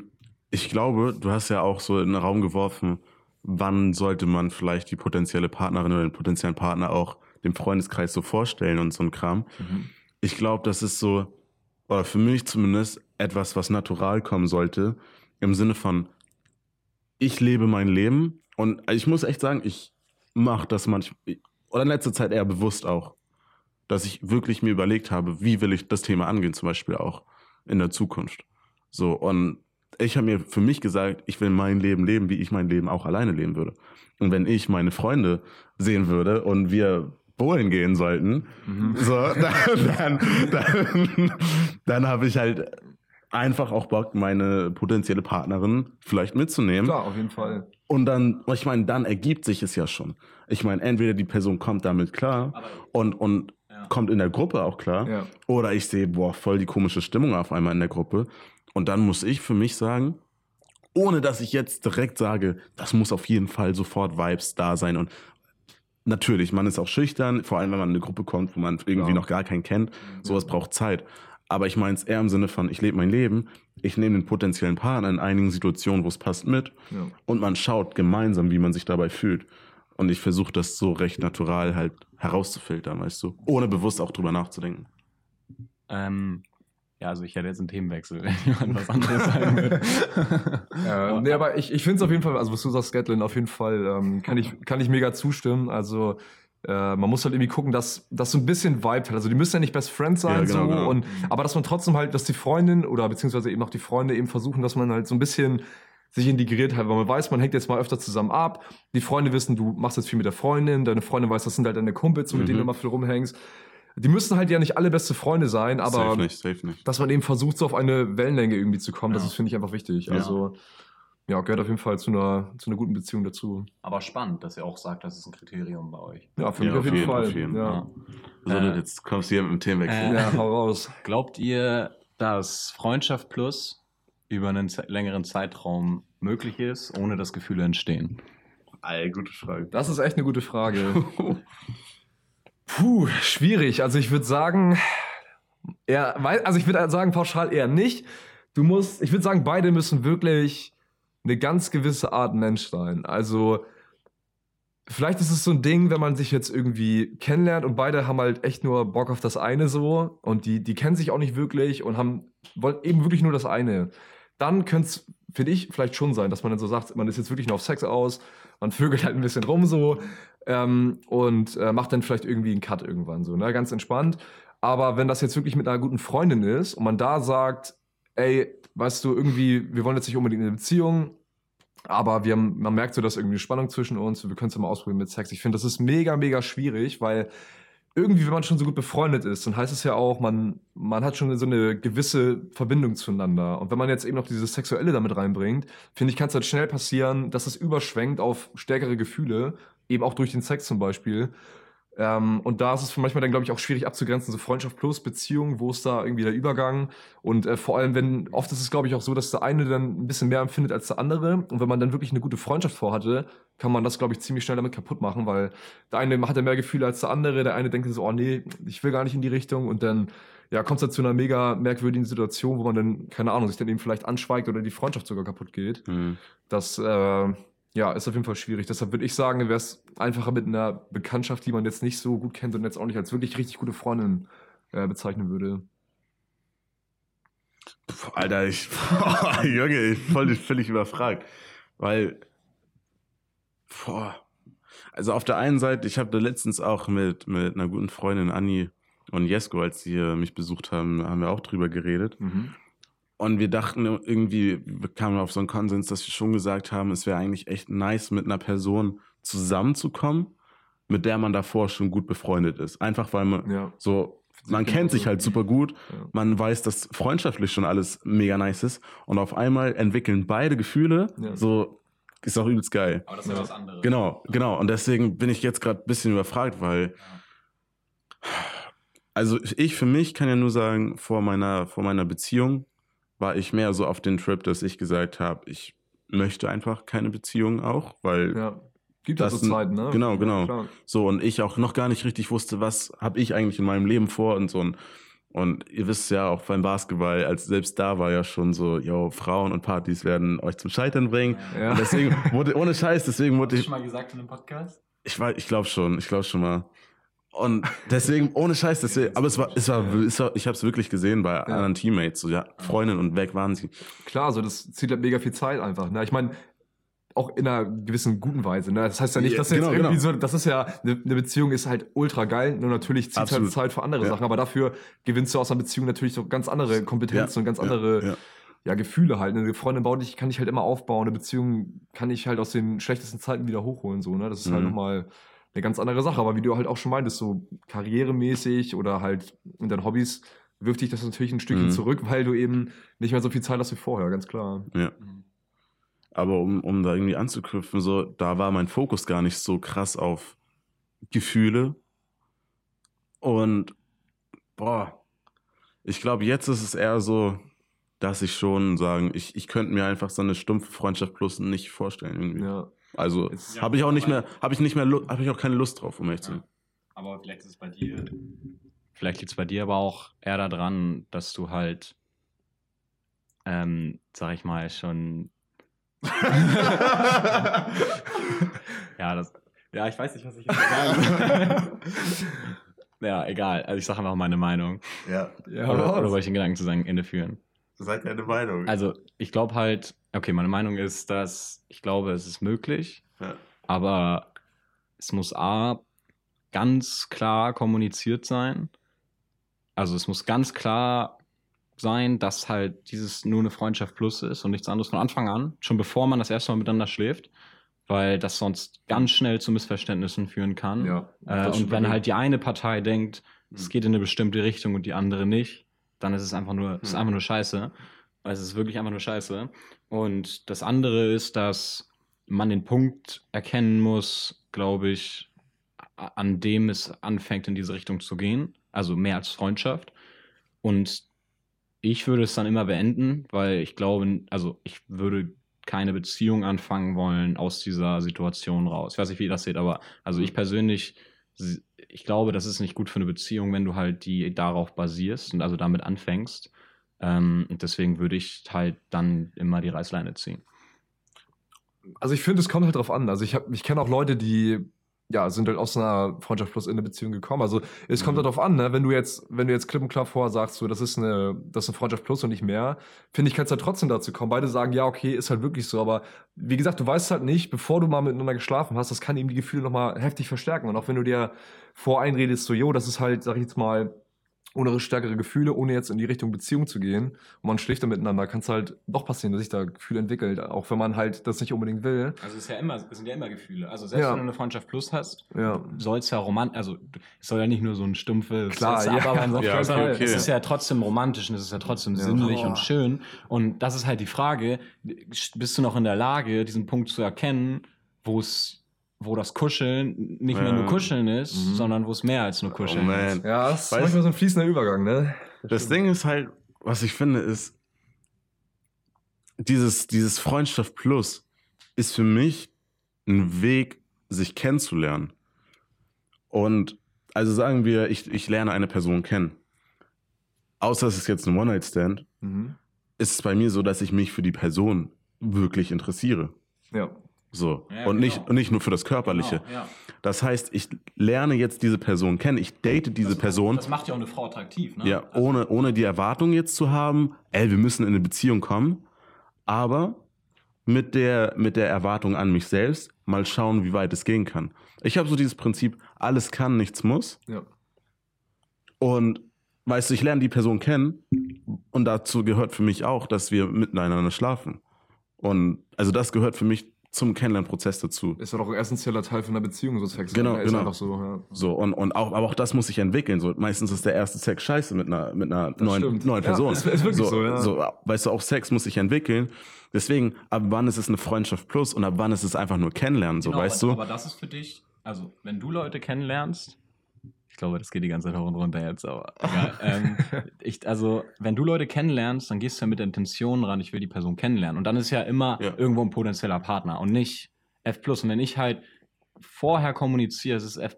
ich glaube, du hast ja auch so in den Raum geworfen, wann sollte man vielleicht die potenzielle Partnerin oder den potenziellen Partner auch dem Freundeskreis so vorstellen und so ein Kram. Mhm. Ich glaube, das ist so, oder für mich zumindest, etwas, was natural kommen sollte, im Sinne von, ich lebe mein Leben und ich muss echt sagen, ich mache das manchmal, oder in letzter Zeit eher bewusst auch, dass ich wirklich mir überlegt habe, wie will ich das Thema angehen, zum Beispiel auch in der Zukunft. So, und ich habe mir für mich gesagt, ich will mein Leben leben, wie ich mein Leben auch alleine leben würde. Und wenn ich meine Freunde sehen würde und wir bowlen gehen sollten, mhm. so, <laughs> dann, dann, dann, dann habe ich halt einfach auch Bock, meine potenzielle Partnerin vielleicht mitzunehmen. Klar, auf jeden Fall. Und dann, ich meine, dann ergibt sich es ja schon. Ich meine, entweder die Person kommt damit klar Aber, und, und ja. kommt in der Gruppe auch klar, ja. oder ich sehe, boah, voll die komische Stimmung auf einmal in der Gruppe. Und dann muss ich für mich sagen, ohne dass ich jetzt direkt sage, das muss auf jeden Fall sofort Vibes da sein und Natürlich, man ist auch schüchtern, vor allem wenn man in eine Gruppe kommt, wo man irgendwie ja. noch gar keinen kennt. Sowas braucht Zeit. Aber ich meine es eher im Sinne von, ich lebe mein Leben, ich nehme den potenziellen Partner in einigen Situationen, wo es passt, mit ja. und man schaut gemeinsam, wie man sich dabei fühlt. Und ich versuche das so recht natural halt herauszufiltern, weißt du, ohne bewusst auch drüber nachzudenken. Ähm, ja, also ich hätte jetzt einen Themenwechsel, <laughs> wenn jemand was anderes sagen würde. <laughs> ja, nee, aber ich, ich finde es auf jeden Fall, also was du sagst, Gatlin, auf jeden Fall ähm, kann, ich, kann ich mega zustimmen. Also äh, man muss halt irgendwie gucken, dass das so ein bisschen Vibe hat. Also die müssen ja nicht Best Friends sein, ja, genau, so, genau. Und, aber dass man trotzdem halt, dass die Freundin oder beziehungsweise eben auch die Freunde eben versuchen, dass man halt so ein bisschen sich integriert hat, weil man weiß, man hängt jetzt mal öfter zusammen ab. Die Freunde wissen, du machst jetzt viel mit der Freundin, deine Freundin weiß, das sind halt deine Kumpels, mit mhm. denen du immer viel rumhängst. Die müssen halt ja nicht alle beste Freunde sein, aber safe nicht, safe nicht. dass man eben versucht, so auf eine Wellenlänge irgendwie zu kommen, ja. das finde ich einfach wichtig. Ja. Also ja, gehört auf jeden Fall zu einer, zu einer guten Beziehung dazu. Aber spannend, dass ihr auch sagt, das ist ein Kriterium bei euch. Ja, für mich auf, jeden, Fall. Auf jeden. Ja. ja. Also, jetzt kommst du hier mit dem Themenwechsel. Äh, ja, hau raus. <laughs> Glaubt ihr, dass Freundschaft Plus über einen längeren Zeitraum möglich ist, ohne dass Gefühle entstehen? Ey, gute Frage. Das ist echt eine gute Frage. <laughs> Puh, schwierig. Also ich würde sagen, eher, also ich würde sagen pauschal eher nicht. Du musst, ich würde sagen, beide müssen wirklich eine ganz gewisse Art Mensch sein. Also vielleicht ist es so ein Ding, wenn man sich jetzt irgendwie kennenlernt und beide haben halt echt nur Bock auf das eine so und die, die kennen sich auch nicht wirklich und haben wollen eben wirklich nur das eine. Dann könnte es, finde ich, vielleicht schon sein, dass man dann so sagt, man ist jetzt wirklich nur auf Sex aus, man vögelt halt ein bisschen rum so ähm, und äh, macht dann vielleicht irgendwie einen Cut irgendwann so, ne? Ganz entspannt. Aber wenn das jetzt wirklich mit einer guten Freundin ist und man da sagt, ey, weißt du, irgendwie, wir wollen jetzt nicht unbedingt eine Beziehung, aber wir haben, man merkt so, dass irgendwie eine Spannung zwischen uns, wir können es ja mal ausprobieren mit Sex. Ich finde, das ist mega, mega schwierig, weil irgendwie, wenn man schon so gut befreundet ist, dann heißt es ja auch, man, man hat schon so eine gewisse Verbindung zueinander. Und wenn man jetzt eben noch dieses Sexuelle damit reinbringt, finde ich, kann es halt schnell passieren, dass es überschwenkt auf stärkere Gefühle, eben auch durch den Sex zum Beispiel. Ähm, und da ist es für manchmal dann, glaube ich, auch schwierig abzugrenzen, so Freundschaft plus Beziehung, wo ist da irgendwie der Übergang? Und äh, vor allem, wenn, oft ist es, glaube ich, auch so, dass der eine dann ein bisschen mehr empfindet als der andere. Und wenn man dann wirklich eine gute Freundschaft vorhatte, kann man das, glaube ich, ziemlich schnell damit kaputt machen, weil der eine hat ja mehr Gefühle als der andere, der eine denkt so, oh nee, ich will gar nicht in die Richtung und dann ja, kommt es zu einer mega merkwürdigen Situation, wo man dann, keine Ahnung, sich dann eben vielleicht anschweigt oder die Freundschaft sogar kaputt geht. Mhm. Das, äh, Ja, ist auf jeden Fall schwierig. Deshalb würde ich sagen, wäre es einfacher mit einer Bekanntschaft, die man jetzt nicht so gut kennt und jetzt auch nicht als wirklich richtig gute Freundin äh, bezeichnen würde. Puh, Alter, ich, boah, <laughs> Junge, ich voll völlig überfragt. Weil, boah, also auf der einen Seite, ich habe da letztens auch mit, mit einer guten Freundin Anni und Jesko, als sie mich besucht haben, haben wir auch drüber geredet. Mhm. Und wir dachten irgendwie, wir kamen auf so einen Konsens, dass wir schon gesagt haben, es wäre eigentlich echt nice, mit einer Person zusammenzukommen, mit der man davor schon gut befreundet ist. Einfach weil man Ja. so, man kennt sich halt super gut, Ja. man weiß, dass freundschaftlich schon alles mega nice ist und auf einmal entwickeln beide Gefühle, Ja. so ist auch übelst geil. Aber das ist ja was anderes. Genau, genau. Und deswegen bin ich jetzt gerade ein bisschen überfragt, weil also ich für mich kann ja nur sagen, vor meiner, vor meiner Beziehung war ich mehr so auf den Trip, dass ich gesagt habe, ich möchte einfach keine Beziehung auch, weil Ja. Gibt Das das so Zeiten, ne? genau, genau. Klar. so und ich auch noch gar nicht richtig wusste, was habe ich eigentlich in meinem Leben vor und so. Und, und ihr wisst ja auch beim Basketball, als selbst da war ja schon so, yo, Frauen und Partys werden euch zum Scheitern bringen. Ja. Und deswegen wurde, ohne Scheiß, deswegen wurde Hast du ich, schon mal gesagt in einem Podcast? ich weiß, ich glaube schon, ich glaube schon mal. Und deswegen, ohne Scheiß, deswegen, aber es war, es war, es war ich habe es wirklich gesehen bei anderen Teammates, so ja, Freundin und weg waren sie. Klar, so das zieht halt mega viel Zeit einfach. Ne? Ich meine, auch in einer gewissen guten Weise. Ne? Das heißt ja nicht, Ja, dass jetzt genau, irgendwie genau. so, das ist ja, eine, eine Beziehung ist halt ultra geil. Nur natürlich zieht halt Absolut. Zeit für andere Ja. Sachen, aber dafür gewinnst du aus einer Beziehung natürlich so ganz andere Kompetenzen Ja, und ganz ja, andere ja. ja, Gefühle halt. Eine Freundin baut dich, kann ich halt immer aufbauen. Eine Beziehung kann ich halt aus den schlechtesten Zeiten wieder hochholen. So, ne? Das ist halt Mhm. nochmal eine ganz andere Sache. Aber wie du halt auch schon meintest, so karrieremäßig oder halt in deinen Hobbys wirft dich das natürlich ein Stückchen Mhm. zurück, weil du eben nicht mehr so viel Zeit hast wie vorher, ganz klar. Ja. Aber um, um da irgendwie anzuknüpfen, so, da war mein Fokus gar nicht so krass auf Gefühle. Und boah, ich glaube, jetzt ist es eher so, dass ich schon sagen, ich, ich könnte mir einfach so eine stumpfe Freundschaft plus nicht vorstellen irgendwie. Ja. Also Jetzt- habe ich auch nicht mehr, habe ich nicht mehr, habe ich auch keine Lust drauf, um ehrlich zu sein. Aber vielleicht ist es bei dir. Vielleicht liegt es bei dir aber auch eher daran, dass du halt, ähm, sag ich mal, schon. <laughs> ja, das. Ja, ich weiß nicht, was ich jetzt sagen <laughs> soll. Ja, egal. Also ich sage einfach meine Meinung. Ja, Ja, oder, oder wollte ich den Gedanken zu sagen, Ende führen? Seid deine Meinung. Also ich glaube halt, okay, meine Meinung ist, dass ich glaube, es ist möglich, ja. aber es muss A ganz klar kommuniziert sein. Also es muss ganz klar sein, dass halt dieses nur eine Freundschaft plus ist und nichts anderes von Anfang an, schon bevor man das erste Mal miteinander schläft, weil das sonst ganz schnell zu Missverständnissen führen kann. Ja, Äh, und wenn halt die eine Partei denkt, es Mhm. geht in eine bestimmte Richtung und die andere nicht, dann ist es einfach nur, es ist einfach nur scheiße. Also es ist wirklich einfach nur scheiße. Und das andere ist, dass man den Punkt erkennen muss, glaube ich, an dem es anfängt, in diese Richtung zu gehen. Also mehr als Freundschaft. Und ich würde es dann immer beenden, weil ich glaube, also ich würde keine Beziehung anfangen wollen aus dieser Situation raus. Ich weiß nicht, wie ihr das seht, aber also ich persönlich, s- ich glaube, das ist nicht gut für eine Beziehung, wenn du halt die darauf basierst und also damit anfängst. Ähm, deswegen würde ich halt dann immer die Reißleine ziehen. Also ich finde, es kommt halt drauf an. Also ich, ich kenne auch Leute, die ja, sind halt aus einer Freundschaft plus in eine Beziehung gekommen. Also es kommt Mhm. halt drauf an, ne? wenn du jetzt, wenn du jetzt klipp und klar vorher sagst, so, das ist eine, das ist eine Freundschaft plus und nicht mehr, finde ich, kann es halt trotzdem dazu kommen. Beide sagen, ja, okay, ist halt wirklich so, aber wie gesagt, du weißt halt nicht, bevor du mal miteinander geschlafen hast, das kann eben die Gefühle nochmal heftig verstärken. Und auch wenn du dir voreinredest, so, jo, das ist halt, sag ich jetzt mal, ohne stärkere Gefühle, ohne jetzt in die Richtung Beziehung zu gehen und man schläft dann miteinander, kann es halt doch passieren, dass sich da Gefühle entwickelt, auch wenn man halt das nicht unbedingt will. Also es ist ja immer, es sind ja immer Gefühle. Also selbst Ja. wenn du eine Freundschaft plus hast, Ja. soll es ja romantisch, also es soll ja nicht nur so ein stumpfes Klar, ja. abarbeiten, Ja, okay, okay. es ist ja trotzdem romantisch und es ist ja trotzdem Ja. sinnlich Boah. und schön. Und das ist halt die Frage, bist du noch in der Lage, diesen Punkt zu erkennen, wo es wo das Kuscheln nicht mehr nur Kuscheln ist, Mhm. sondern wo es mehr als nur Kuscheln Oh, ist. Ja, das ist Weißt- manchmal so ein fließender Übergang, ne? Das Ding ist halt, was ich finde, ist, dieses, dieses Freundschaft Plus ist für mich ein Weg, sich kennenzulernen. Und also sagen wir, ich, ich lerne eine Person kennen. Außer es ist jetzt ein One-Night-Stand, Mhm. ist es bei mir so, dass ich mich für die Person wirklich interessiere. Ja. So. Ja, und, genau. nicht, und nicht nur für das Körperliche. Genau, ja. Das heißt, ich lerne jetzt diese Person kennen, ich date diese das, Person. Das macht ja auch eine Frau attraktiv, ne? Ja, also, ohne, ohne die Erwartung jetzt zu haben, ey, wir müssen in eine Beziehung kommen, aber mit der, mit der Erwartung an mich selbst, mal schauen, wie weit es gehen kann. Ich habe so dieses Prinzip, alles kann, nichts muss. Ja. Und weißt du, ich lerne die Person kennen und dazu gehört für mich auch, dass wir miteinander schlafen. Und also das gehört für mich zum Kennenlernprozess dazu. Ist ja doch ein essentieller Teil von einer Beziehung, so Sex. Genau, ist genau. Einfach so, ja. so und, und auch, aber auch das muss sich entwickeln. So, meistens ist der erste Sex scheiße mit einer, mit einer neuen, neuen Person. Ja, ist, ist wirklich so, so, ja. so, weißt du, auch Sex muss sich entwickeln. Deswegen, ab wann ist es eine Freundschaft plus und ab wann ist es einfach nur Kennenlernen, so, genau, weißt aber, du? Aber das ist für dich, also, wenn du Leute kennenlernst, glaube, das geht die ganze Zeit hoch und runter jetzt, aber <laughs> egal. ähm, ich, also, wenn du Leute kennenlernst, dann gehst du ja mit der Intention ran, ich will die Person kennenlernen. Und dann ist ja immer ja. irgendwo ein potenzieller Partner und nicht F+. Und wenn ich halt vorher kommuniziere, es ist F+,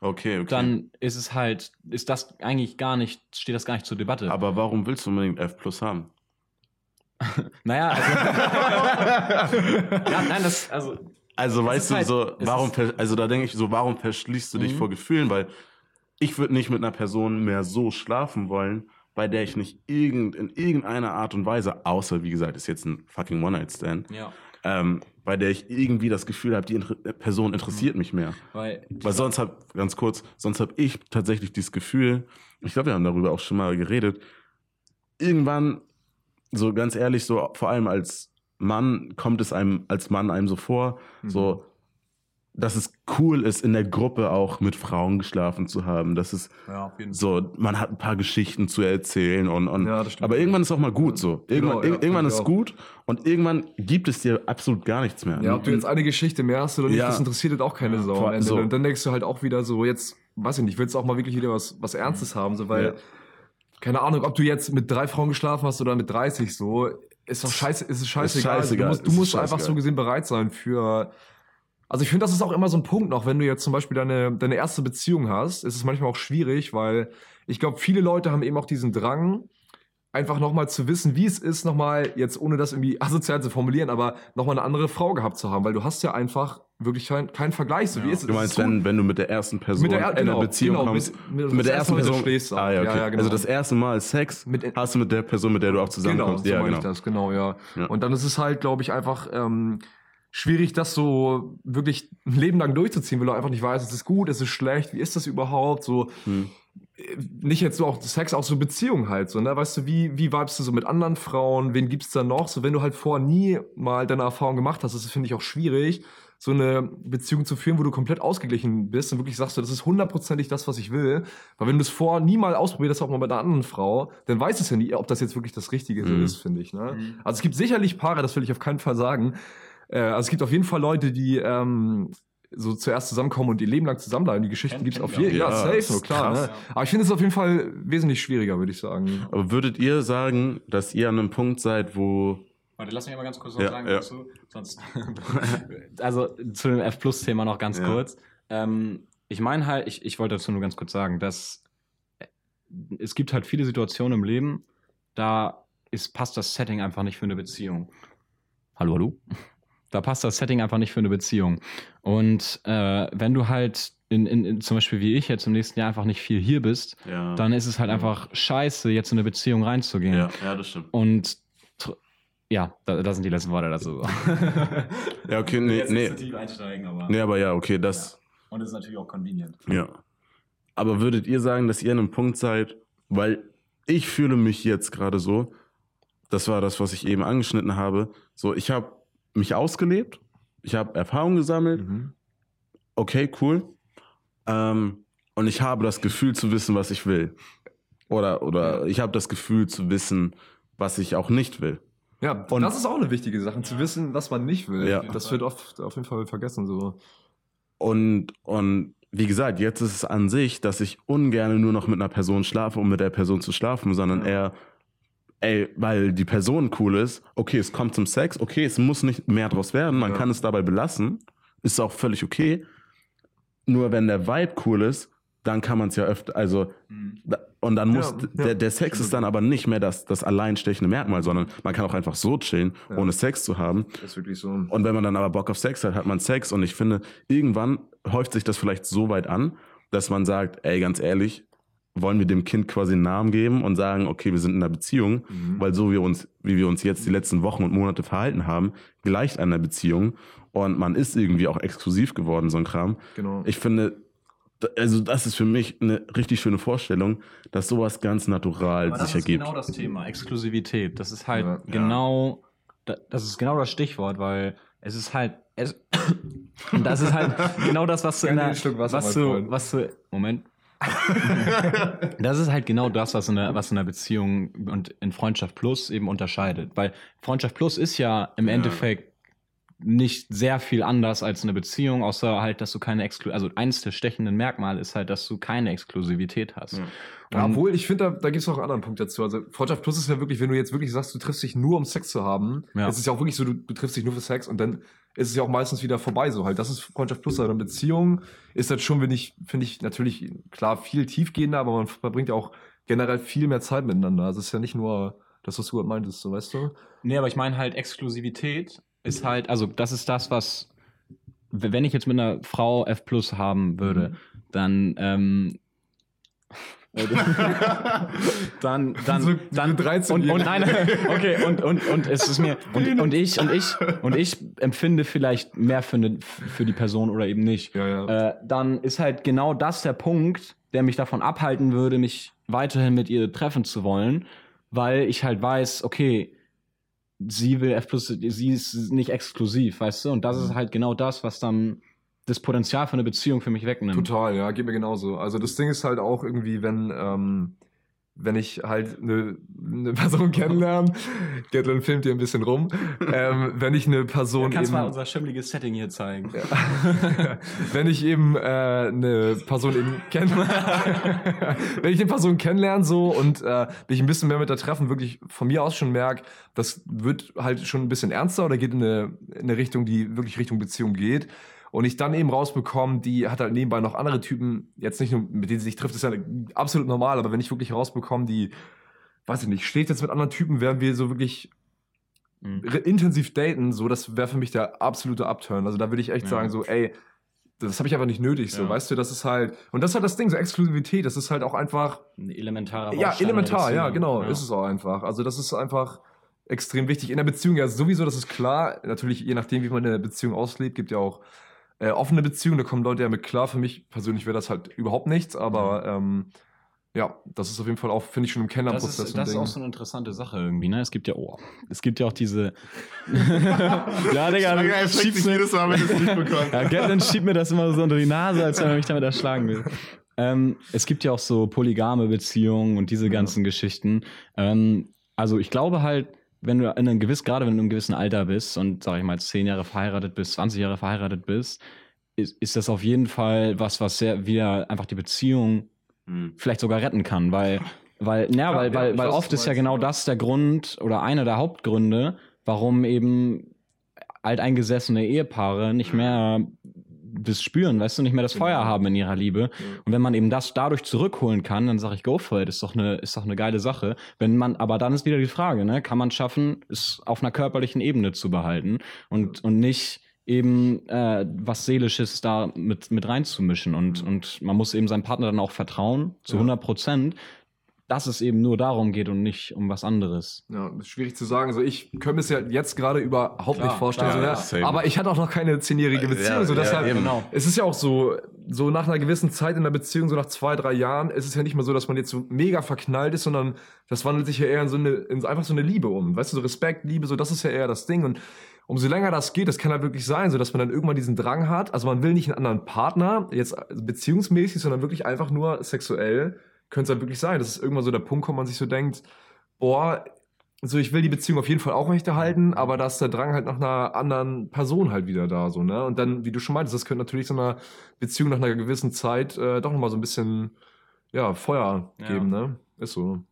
okay, okay. dann ist es halt, ist das eigentlich gar nicht, steht das gar nicht zur Debatte. Aber warum willst du unbedingt F haben? <laughs> naja, also, <laughs> ja, nein, das, also, also weißt du, halt, so, warum, also da denke ich so, warum verschließt du dich mhm. vor Gefühlen? Weil ich würde nicht mit einer Person mehr so schlafen wollen, bei der ich nicht irgend, in irgendeiner Art und Weise, außer wie gesagt, ist jetzt ein fucking One-Night-Stand, ja. ähm, bei der ich irgendwie das Gefühl habe, die Inter Person interessiert mhm. mich mehr. Weil, Weil sonst hab, ganz kurz, sonst habe ich tatsächlich dieses Gefühl, ich glaube, wir haben darüber auch schon mal geredet, irgendwann, so ganz ehrlich, so vor allem als Mann kommt es einem als Mann einem so vor, mhm. so dass es cool ist, in der Gruppe auch mit Frauen geschlafen zu haben. Das ist ja, so, man hat ein paar Geschichten zu erzählen und, und ja, aber irgendwann ist auch mal gut so. Irgendwann, genau, ja, irgendwann ist gut und irgendwann gibt es dir absolut gar nichts mehr. Ja, ob du jetzt eine Geschichte mehr hast oder nicht, das interessiert halt auch keine Sau. So. Und dann denkst du halt auch wieder so, jetzt, weiß ich nicht, willst du auch mal wirklich wieder was, was Ernstes haben, so, weil, keine Ahnung, ob du jetzt mit drei Frauen geschlafen hast oder mit 30, so, ist doch scheiße, ist es scheißegal. Ist scheißegal. Du musst, du musst einfach so gesehen bereit sein für, also ich finde, das ist auch immer so ein Punkt noch, wenn du jetzt zum Beispiel deine, deine erste Beziehung hast, ist es manchmal auch schwierig, weil ich glaube, viele Leute haben eben auch diesen Drang, einfach nochmal zu wissen, wie es ist, nochmal, jetzt ohne das irgendwie <laughs> asozial zu formulieren, aber nochmal eine andere Frau gehabt zu haben, weil du hast ja einfach wirklich keinen kein Vergleich. So, ja. wie ist du meinst, wenn, wenn du mit der ersten Person mit der, genau, in einer Beziehung genau, kommst, mit, mit, mit der ersten Person schläfst. Ah, ja, okay. Ja, ja, genau. Also das erste Mal Sex mit, hast du mit der Person, mit der du auch zusammenkommst. Genau, so ja, genau. das, genau, ja. Und dann ist es halt, glaube ich, einfach ähm, schwierig, das so wirklich ein Leben lang durchzuziehen, weil du einfach nicht weißt, ist es gut, ist es schlecht, wie ist das überhaupt, so. Hm. Nicht jetzt so auch Sex, auch so Beziehungen halt, so, ne? Weißt du, wie, wie vibest du so mit anderen Frauen? Wen gibt's da noch? So, wenn du halt vorher nie mal deine Erfahrung gemacht hast, das finde ich auch schwierig, so eine Beziehung zu führen, wo du komplett ausgeglichen bist und wirklich sagst, du, das ist hundertprozentig das, was ich will. Weil wenn du es vorher nie mal ausprobiert hast, auch mal mit einer anderen Frau, dann weißt du es ja nie, ob das jetzt wirklich das Richtige mhm. ist, finde ich. Ne? Mhm. Also es gibt sicherlich Paare, das will ich auf keinen Fall sagen, äh, also es gibt auf jeden Fall Leute, die ähm, so zuerst zusammenkommen und ihr Leben lang zusammenbleiben. Die Geschichten gibt es auf jeden Fall. Ja, safe, so klar. Krass, ne? ja. Aber ich finde es auf jeden Fall wesentlich schwieriger, würde ich sagen. Aber würdet ihr sagen, dass ihr an einem Punkt seid, wo Warte, lass mich mal ganz kurz was ja, sagen ja. dazu. Sonst <laughs> also zu dem F-Plus-Thema noch ganz ja. kurz. Ähm, ich meine halt, ich, ich wollte dazu nur ganz kurz sagen, dass es gibt halt viele Situationen im Leben, da ist, passt das Setting einfach nicht für eine Beziehung. Hallo, hallo? Da passt das Setting einfach nicht für eine Beziehung. Und äh, wenn du halt in, in, in, zum Beispiel wie ich jetzt im nächsten Jahr einfach nicht viel hier bist, ja. dann ist es halt einfach scheiße, jetzt in eine Beziehung reinzugehen. Ja, ja das stimmt. Und ja, da, das sind die letzten Worte dazu. ja, <laughs> okay, nee, jetzt nee. Tief einsteigen, aber, nee, aber ja, okay, das. Ja. Und es ist natürlich auch convenient. Ja. Aber würdet ihr sagen, dass ihr an einem Punkt seid, weil ich fühle mich jetzt gerade so, das war das, was ich eben angeschnitten habe, so, ich habe mich ausgelebt, ich habe Erfahrung gesammelt. Mhm. Okay, cool. Ähm, und ich habe das Gefühl zu wissen, was ich will. Oder, oder ich habe das Gefühl zu wissen, was ich auch nicht will. Ja, und das ist auch eine wichtige Sache, zu wissen, was man nicht will. Ja. Das wird oft auf jeden Fall vergessen. So. Und, und wie gesagt, jetzt ist es an sich, dass ich ungern nur noch mit einer Person schlafe, um mit der Person zu schlafen, sondern ja. eher ey, weil die Person cool ist, okay, es kommt zum Sex, okay, es muss nicht mehr draus werden, man ja. kann es dabei belassen, ist auch völlig okay. Nur wenn der Vibe cool ist, dann kann man es ja öfter, also, mhm. und dann muss, ja, der, der Sex ist dann aber nicht mehr das, das alleinstechende Merkmal, sondern man kann auch einfach so chillen, ohne Sex zu haben. Das ist wirklich so. Und wenn man dann aber Bock auf Sex hat, hat man Sex und ich finde, irgendwann häuft sich das vielleicht so weit an, dass man sagt, ey, ganz ehrlich, wollen wir dem Kind quasi einen Namen geben und sagen, okay, wir sind in einer Beziehung, mhm. weil so wie uns, wie wir uns jetzt die letzten Wochen und Monate verhalten haben, gleicht einer Beziehung und man ist irgendwie auch exklusiv geworden, so ein Kram. Genau. Ich finde, also das ist für mich eine richtig schöne Vorstellung, dass sowas ganz natural Aber sich ergibt. Das ist genau das Thema, Exklusivität. Das ist halt ja, genau, ja. das ist genau das Stichwort, weil es ist halt, es, <coughs> das ist halt <laughs> genau das, was du in der, was du, was du, Moment. <laughs> das ist halt genau das, was in, der, was in der Beziehung und in Freundschaft Plus eben unterscheidet. Weil Freundschaft Plus ist ja im ja. Endeffekt nicht sehr viel anders als eine Beziehung, außer halt, dass du keine Exklu also eins der stechenden Merkmale ist halt, dass du keine Exklusivität hast. Ja. Ja, obwohl, ich finde, da, da gibt es noch einen anderen Punkt dazu. Also Freundschaft Plus ist ja wirklich, wenn du jetzt wirklich sagst, du triffst dich nur, um Sex zu haben, ja. es ist ja auch wirklich so, du, du triffst dich nur für Sex und dann ist es ja auch meistens wieder vorbei so halt. Das ist Freundschaft Plus. Eine Beziehung ist das schon, wenn ich, finde ich, natürlich, klar, viel tiefgehender, aber man verbringt ja auch generell viel mehr Zeit miteinander. Also es ist ja nicht nur das, was du halt meintest, so weißt du? Nee, aber ich meine halt Exklusivität ist halt, also das ist das, was, wenn ich jetzt mit einer Frau F Plus haben würde, mhm. dann, ähm, <laughs> dann, dann, so, dann 13 und, und nein, <laughs> okay, und, und, und es ist mir, und, und ich, und ich, und ich empfinde vielleicht mehr für, eine, für die Person oder eben nicht. Ja, ja. Äh, dann ist halt genau das der Punkt, der mich davon abhalten würde, mich weiterhin mit ihr treffen zu wollen, weil ich halt weiß, okay, sie will F plus, sie ist nicht exklusiv, weißt du? Und das ist mhm. halt genau das, was dann das Potenzial für eine Beziehung für mich wegnimmt. Total, ja, geht mir genauso. Also das Ding ist halt auch irgendwie, wenn, ähm, wenn ich halt eine, eine <laughs> Person kennenlerne, Gatlin filmt hier ein bisschen rum, ähm, wenn ich eine Person du kannst eben, mal unser schimmliges Setting hier zeigen. Ja. <laughs> wenn ich eben äh, eine Person eben kennenlerne, <laughs> wenn ich eine Person kennenlerne so und äh, mich ein bisschen mehr mit der treffen, wirklich von mir aus schon merke, das wird halt schon ein bisschen ernster oder geht in eine, in eine Richtung, die wirklich Richtung Beziehung geht, und ich dann eben rausbekomme, die hat halt nebenbei noch andere Typen, jetzt nicht nur mit denen sie sich trifft, ist ja absolut normal, aber wenn ich wirklich rausbekomme, die, weiß ich nicht, steht jetzt mit anderen Typen, werden wir so wirklich mhm. intensiv daten, so, das wäre für mich der absolute Upturn. Also da würde ich echt ja. sagen, so, ey, das habe ich aber nicht nötig, so, ja. weißt du, das ist halt, und das ist halt das Ding, so Exklusivität, das ist halt auch einfach. Ein elementarer Ja, elementar, ja, genau, ja. ist es auch einfach. Also das ist einfach extrem wichtig. In der Beziehung ja sowieso, das ist klar, natürlich, je nachdem, wie man eine Beziehung auslebt, gibt ja auch äh, offene Beziehung, da kommen Leute ja mit klar. Für mich persönlich wäre das halt überhaupt nichts, aber mhm. ähm, ja, das ist auf jeden Fall auch, finde ich, schon im Kennenlernprozess. Das, ist, das ist auch so eine interessante Sache irgendwie, ne? Es gibt ja, oh, es gibt ja auch diese. <laughs> ja, Digga, du schiebst mir jedes Mal, wenn es nicht bekommt. ja, Gatlin schiebt mir das immer so unter die Nase, als wenn er mich damit erschlagen will. <laughs> Ähm, es gibt ja auch so polygame Beziehungen und diese ganzen ja. Geschichten. Ähm, also ich glaube halt, wenn du in einem gewissen, gerade wenn du in einem gewissen Alter bist und, sag ich mal, zehn Jahre verheiratet bist, 20 Jahre verheiratet bist, ist, ist das auf jeden Fall was, was sehr wieder einfach die Beziehung hm. vielleicht sogar retten kann, weil, <laughs> weil, ja, weil, weil, weil oft ist ja genau das der Grund oder einer der Hauptgründe, warum eben alteingesessene Ehepaare nicht mehr das spüren, weißt du, nicht mehr das Feuer genau. haben in ihrer Liebe. Ja. Und wenn man eben das dadurch zurückholen kann, dann sage ich, go for it, ist doch eine, ist doch eine geile Sache. Wenn man, aber dann ist wieder die Frage, ne, kann man schaffen, es auf einer körperlichen Ebene zu behalten und, und nicht eben äh, was Seelisches da mit, mit reinzumischen. Und, und man muss eben seinem Partner dann auch vertrauen, zu ja. 100 Prozent, dass es eben nur darum geht und nicht um was anderes. Ja, ist schwierig zu sagen. Also ich könnte mir es ja jetzt gerade überhaupt klar, nicht vorstellen. Klar, so, ja. Aber ich hatte auch noch keine zehnjährige Beziehung. Ja, so deshalb, ja, genau. Es ist ja auch so, so nach einer gewissen Zeit in der Beziehung, so nach zwei, drei Jahren, ist es ja nicht mehr so, dass man jetzt so mega verknallt ist, sondern das wandelt sich ja eher in so eine, in einfach so eine Liebe um. Weißt du, so Respekt, Liebe, so das ist ja eher das Ding. Und umso länger das geht, das kann halt wirklich sein, so dass man dann irgendwann diesen Drang hat. Also man will nicht einen anderen Partner, jetzt beziehungsmäßig, sondern wirklich einfach nur sexuell könnte es halt wirklich sein. Das ist irgendwann so der Punkt, wo man sich so denkt, boah, so ich will die Beziehung auf jeden Fall auch aufrechterhalten, aber da ist der Drang halt nach einer anderen Person halt wieder da, so, ne? Und dann, wie du schon meintest, das könnte natürlich so einer Beziehung nach einer gewissen Zeit äh, doch nochmal so ein bisschen, ja, Feuer geben, ja. ne? Ist so.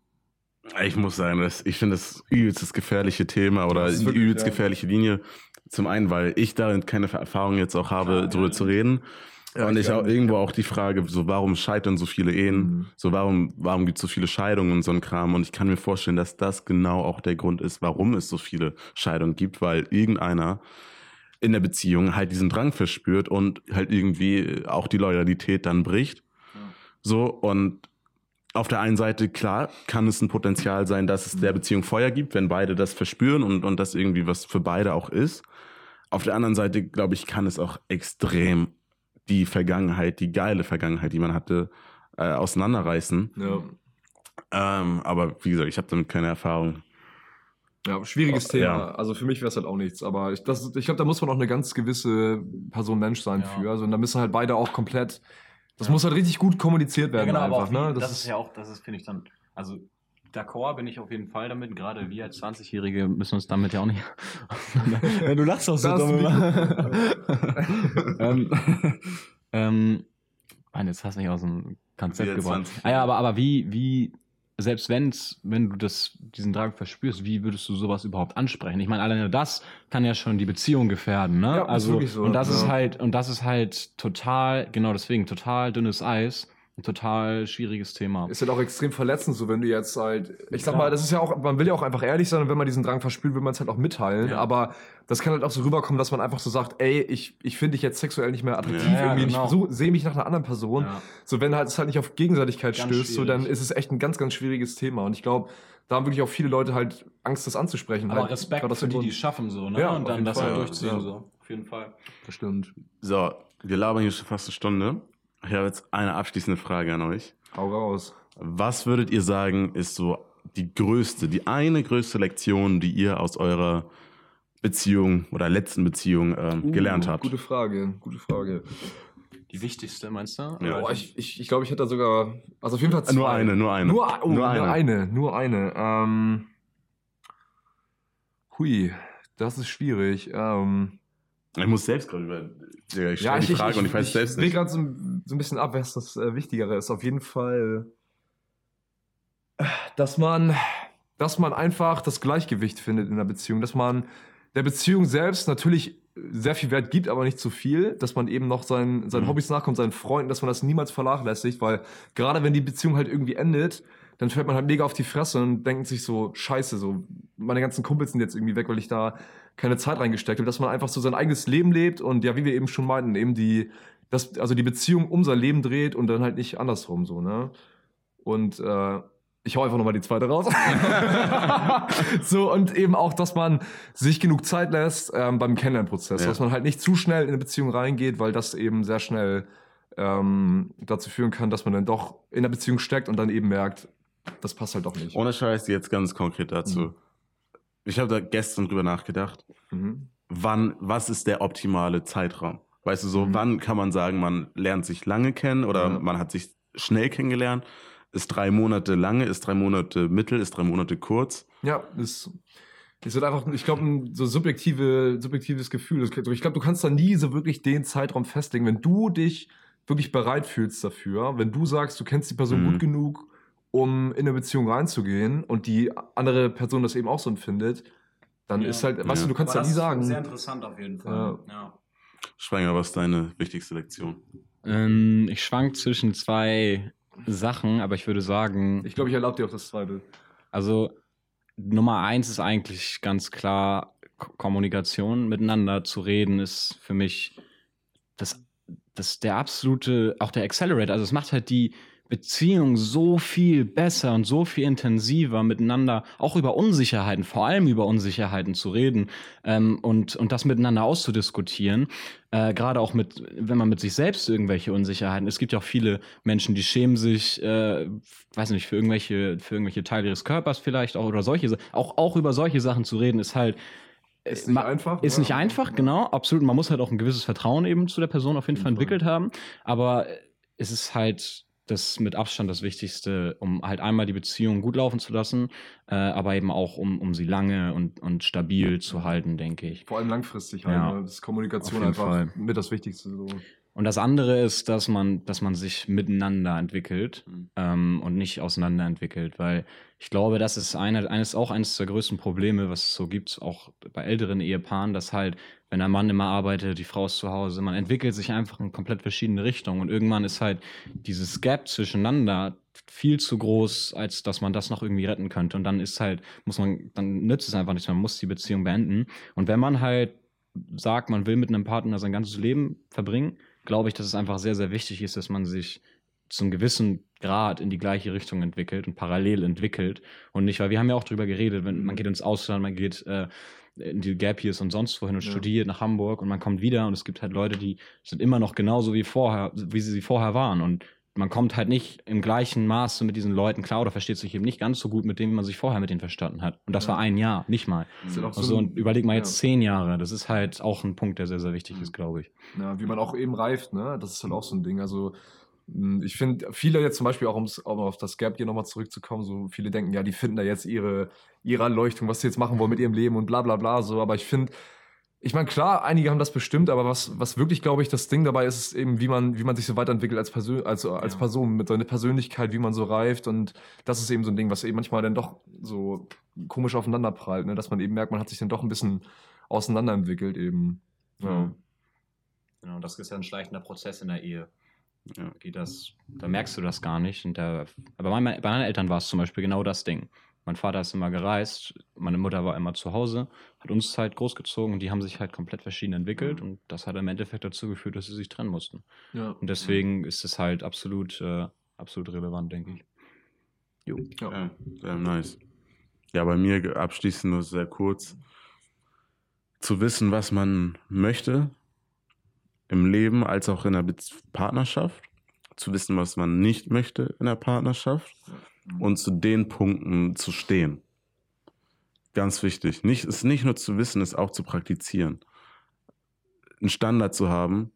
Ich muss sagen, das, ich finde das übelst das gefährliche Thema oder die übelst ja. gefährliche Linie, Zum einen, weil ich darin keine Erfahrung jetzt auch habe, ja, darüber ja. zu reden. Ja, und ich auch irgendwo auch die Frage, so warum scheitern so viele Ehen? Mhm. So warum, warum gibt es so viele Scheidungen und so ein Kram? Und ich kann mir vorstellen, dass das genau auch der Grund ist, warum es so viele Scheidungen gibt, weil irgendeiner in der Beziehung halt diesen Drang verspürt und halt irgendwie auch die Loyalität dann bricht. Ja. So, und auf der einen Seite, klar, kann es ein Potenzial sein, dass es der Beziehung Feuer gibt, wenn beide das verspüren und, und das irgendwie was für beide auch ist. Auf der anderen Seite, glaube ich, kann es auch extrem die Vergangenheit, die geile Vergangenheit, die man hatte, äh, auseinanderreißen. Ja. Ähm, aber wie gesagt, ich habe damit keine Erfahrung. Ja, schwieriges Thema. Ja. Also für mich wäre es halt auch nichts. Aber ich, ich glaube, da muss man auch eine ganz gewisse Person Mensch sein ja. für. Also und da müssen halt beide auch komplett. Das ja. muss halt richtig gut kommuniziert werden. Ja, genau, einfach, ne? das, das, ist ja auch, das ist, finde ich dann. Also d'accord bin ich auf jeden Fall damit. Gerade wir als 20-Jährige müssen uns damit ja auch nicht. <laughs> ja, du lachst auch so dumm. <laughs> ähm, <laughs> ähm, Mann, jetzt hast du mich aus dem Konzept gebracht. Ah ja, aber, aber wie, wie selbst wenn's, wenn du das, diesen Drang verspürst, wie würdest du sowas überhaupt ansprechen? Ich meine, alleine das kann ja schon die Beziehung gefährden, ne? Ja, also, so, und das ja. ist halt, und das ist halt total, genau deswegen, total dünnes Eis total schwieriges Thema. Ist halt auch extrem verletzend, so wenn du jetzt halt, ich sag mal, das ist ja auch, man will ja auch einfach ehrlich sein und wenn man diesen Drang verspürt, will man es halt auch mitteilen, ja. aber das kann halt auch so rüberkommen, dass man einfach so sagt, ey, ich, ich finde dich jetzt sexuell nicht mehr attraktiv, ja, irgendwie, genau. ich sehe mich nach einer anderen Person. Ja. So, wenn halt es halt nicht auf Gegenseitigkeit ganz stößt, so, dann ist es echt ein ganz, ganz schwieriges Thema und ich glaube, da haben wirklich auch viele Leute halt Angst, das anzusprechen. Aber halt, Respekt für die, die es schaffen, so, ne? Ja, und dann das Fall, halt durchziehen, so. Auf jeden Fall. Das stimmt. So, wir labern hier schon fast eine Stunde. Ich habe jetzt eine abschließende Frage an euch. Hau raus. Was würdet ihr sagen, ist so die größte, die eine größte Lektion, die ihr aus eurer Beziehung oder letzten Beziehung äh, uh, gelernt habt? Gute Frage, gute Frage. Die wichtigste, meinst du? Ja. Oh, ich ich, ich glaube, ich hätte da sogar, also auf jeden Fall zwei. Nur eine, nur eine. Nur, oh, nur eine. Nur eine, nur eine. Ähm, hui, das ist schwierig. Ähm, ich muss selbst gerade über. Ich ja, ich, die Frage ich, und ich weiß ich, selbst nicht. Ich gerade so, so, ein bisschen ab, was das äh, Wichtigere ist. Auf jeden Fall, dass man, dass man einfach das Gleichgewicht findet in der Beziehung. Dass man der Beziehung selbst natürlich sehr viel Wert gibt, aber nicht zu viel. Dass man eben noch seinen, seinen mhm. Hobbys nachkommt, seinen Freunden, dass man das niemals vernachlässigt. Weil gerade wenn die Beziehung halt irgendwie endet, dann fällt man halt mega auf die Fresse und denkt sich so, scheiße, so, meine ganzen Kumpels sind jetzt irgendwie weg, weil ich da keine Zeit reingesteckt habe, dass man einfach so sein eigenes Leben lebt und ja, wie wir eben schon meinten, eben die, das, also die Beziehung um sein Leben dreht und dann halt nicht andersrum so, ne? Und äh, ich hau einfach nochmal die zweite raus. <laughs> so, und eben auch, dass man sich genug Zeit lässt ähm, beim Kennenlernprozess, ja. dass man halt nicht zu schnell in eine Beziehung reingeht, weil das eben sehr schnell ähm, dazu führen kann, dass man dann doch in der Beziehung steckt und dann eben merkt, das passt halt doch nicht. Ohne Scheiß jetzt ganz konkret dazu. Mhm. Ich habe da gestern drüber nachgedacht. Mhm. Wann, was ist der optimale Zeitraum? Weißt du, so, mhm. wann kann man sagen, man lernt sich lange kennen oder ja. man hat sich schnell kennengelernt? Ist drei Monate lange, ist drei Monate mittel, ist drei Monate kurz? Ja, ist, ist halt einfach, ich glaube, ein so subjektive, subjektives Gefühl. Ich glaube, du kannst da nie so wirklich den Zeitraum festlegen. Wenn du dich wirklich bereit fühlst dafür, wenn du sagst, du kennst die Person mhm. gut genug, um in eine Beziehung reinzugehen und die andere Person das eben auch so empfindet, dann ja. ist halt, weißt ja. du, du kannst ja nie sagen. Sehr interessant auf jeden Fall. Ja. ja. Schwanger, was ist deine wichtigste Lektion? Ähm, ich schwank zwischen zwei Sachen, aber ich würde sagen. Ich glaube, ich erlaube dir auch das zweite. Also, Nummer eins ist eigentlich ganz klar, Kommunikation miteinander zu reden, ist für mich das, das der absolute, auch der Accelerator. Also, es macht halt die, Beziehung so viel besser und so viel intensiver miteinander, auch über Unsicherheiten, vor allem über Unsicherheiten zu reden ähm, und, und das miteinander auszudiskutieren. Äh, Gerade auch mit, wenn man mit sich selbst irgendwelche Unsicherheiten. Es gibt ja auch viele Menschen, die schämen sich, äh, weiß nicht, für irgendwelche, für irgendwelche Teile ihres Körpers vielleicht auch oder solche, auch, auch über solche Sachen zu reden, ist halt ist nicht einfach. Ist ja. nicht einfach, genau, absolut. Man muss halt auch ein gewisses Vertrauen eben zu der Person auf jeden Fall entwickelt haben. Aber es ist halt das mit Abstand das Wichtigste, um halt einmal die Beziehung gut laufen zu lassen, äh, aber eben auch, um, um sie lange und, und stabil zu halten, denke ich. Vor allem langfristig halt. Ja, ne? Das ist Kommunikation einfach Fall. mit das Wichtigste. So. Und das andere ist, dass man, dass man sich miteinander entwickelt mhm. ähm, und nicht auseinander entwickelt, weil ich glaube, das ist eine, eines, auch eines der größten Probleme, was es so gibt, auch bei älteren Ehepaaren, dass halt, wenn ein Mann immer arbeitet, die Frau ist zu Hause, man entwickelt sich einfach in komplett verschiedene Richtungen und irgendwann ist halt dieses Gap zwischeneinander viel zu groß, als dass man das noch irgendwie retten könnte. Und dann ist halt, muss man, dann nützt es einfach nichts, man muss die Beziehung beenden. Und wenn man halt sagt, man will mit einem Partner sein ganzes Leben verbringen, glaube ich, dass es einfach sehr, sehr wichtig ist, dass man sich zum gewissen Grad in die gleiche Richtung entwickelt und parallel entwickelt und nicht, weil wir haben ja auch drüber geredet, wenn man geht ins Ausland, man geht äh, in die Gap Years und sonst wohin und ja. studiert nach Hamburg und man kommt wieder und es gibt halt Leute, die sind immer noch genauso wie vorher, wie sie vorher waren und man kommt halt nicht im gleichen Maße mit diesen Leuten klar oder versteht sich eben nicht ganz so gut mit dem, wie man sich vorher mit denen verstanden hat. Und das ja. war ein Jahr, nicht mal. Mhm. Also so und überleg mal jetzt ja. zehn Jahre. Das ist halt auch ein Punkt, der sehr, sehr wichtig ist, glaube ich. Ja, wie man auch eben reift, ne? Das ist halt auch so ein Ding. Also hm, ich finde, viele jetzt zum Beispiel auch, um auf das Gap hier nochmal zurückzukommen, so viele denken, ja, die finden da jetzt ihre, ihre Erleuchtung, was sie jetzt machen wollen mit ihrem Leben und bla bla bla so. Aber ich finde, ich meine, klar, einige haben das bestimmt, aber was, was wirklich, glaube ich, das Ding dabei ist, ist eben, wie man, wie man sich so weiterentwickelt als, Persön als, als ja. Person, mit seiner Persönlichkeit, wie man so reift. Und das ist eben so ein Ding, was eben manchmal dann doch so komisch aufeinander prallt, ne? dass man eben merkt, man hat sich dann doch ein bisschen auseinanderentwickelt eben. Ja. Genau, das ist ja ein schleichender Prozess in der Ehe. Ja. Geht das, da merkst du das gar nicht. Und der, aber bei, mein, bei meinen Eltern war es zum Beispiel genau das Ding. Mein Vater ist immer gereist, meine Mutter war immer zu Hause, hat uns halt großgezogen und die haben sich halt komplett verschieden entwickelt mhm. und das hat im Endeffekt dazu geführt, dass sie sich trennen mussten. Ja. Und deswegen ist es halt absolut, äh, absolut relevant, denke ich. Jo. Ja, ja nice. Ja, bei mir abschließend nur sehr kurz. Zu wissen, was man möchte im Leben als auch in der Partnerschaft. Zu wissen, was man nicht möchte in der Partnerschaft und zu den Punkten zu stehen. Ganz wichtig. Nicht, ist nicht nur zu wissen, es auch zu praktizieren. Einen Standard zu haben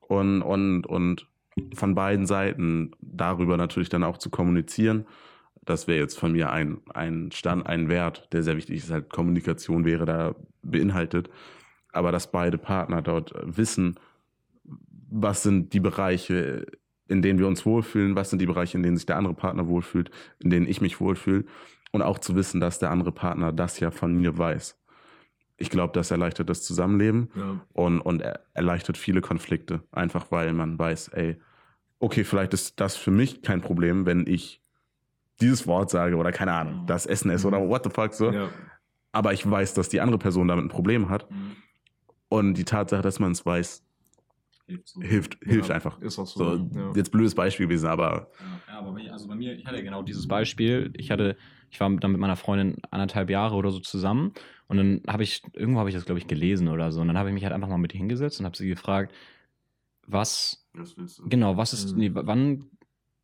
und, und, und von beiden Seiten darüber natürlich dann auch zu kommunizieren. Das wäre jetzt von mir ein, ein Stand, ein Wert, der sehr wichtig ist. Halt Kommunikation wäre da beinhaltet. Aber dass beide Partner dort wissen, was sind die Bereiche, in denen wir uns wohlfühlen, was sind die Bereiche, in denen sich der andere Partner wohlfühlt, in denen ich mich wohlfühle und auch zu wissen, dass der andere Partner das ja von mir weiß. Ich glaube, das erleichtert das Zusammenleben ja. und, und erleichtert viele Konflikte, einfach weil man weiß, ey, okay, vielleicht ist das für mich kein Problem, wenn ich dieses Wort sage oder keine Ahnung, das Essen ist oder what the fuck so. Ja. Aber ich weiß, dass die andere Person damit ein Problem hat. Mhm. Und die Tatsache, dass man es weiß, hilft, so. hilft, hilft ja, einfach. Ist auch so. so ja. Jetzt blödes Beispiel gewesen, aber. Ja, aber ich, also bei mir, ich hatte genau dieses Beispiel. Ich hatte, ich war dann mit meiner Freundin anderthalb Jahre oder so zusammen und dann habe ich, irgendwo habe ich das, glaube ich, gelesen oder so. Und dann habe ich mich halt einfach mal mit hingesetzt und habe sie gefragt, was, was genau, was ist, mhm. nee, wann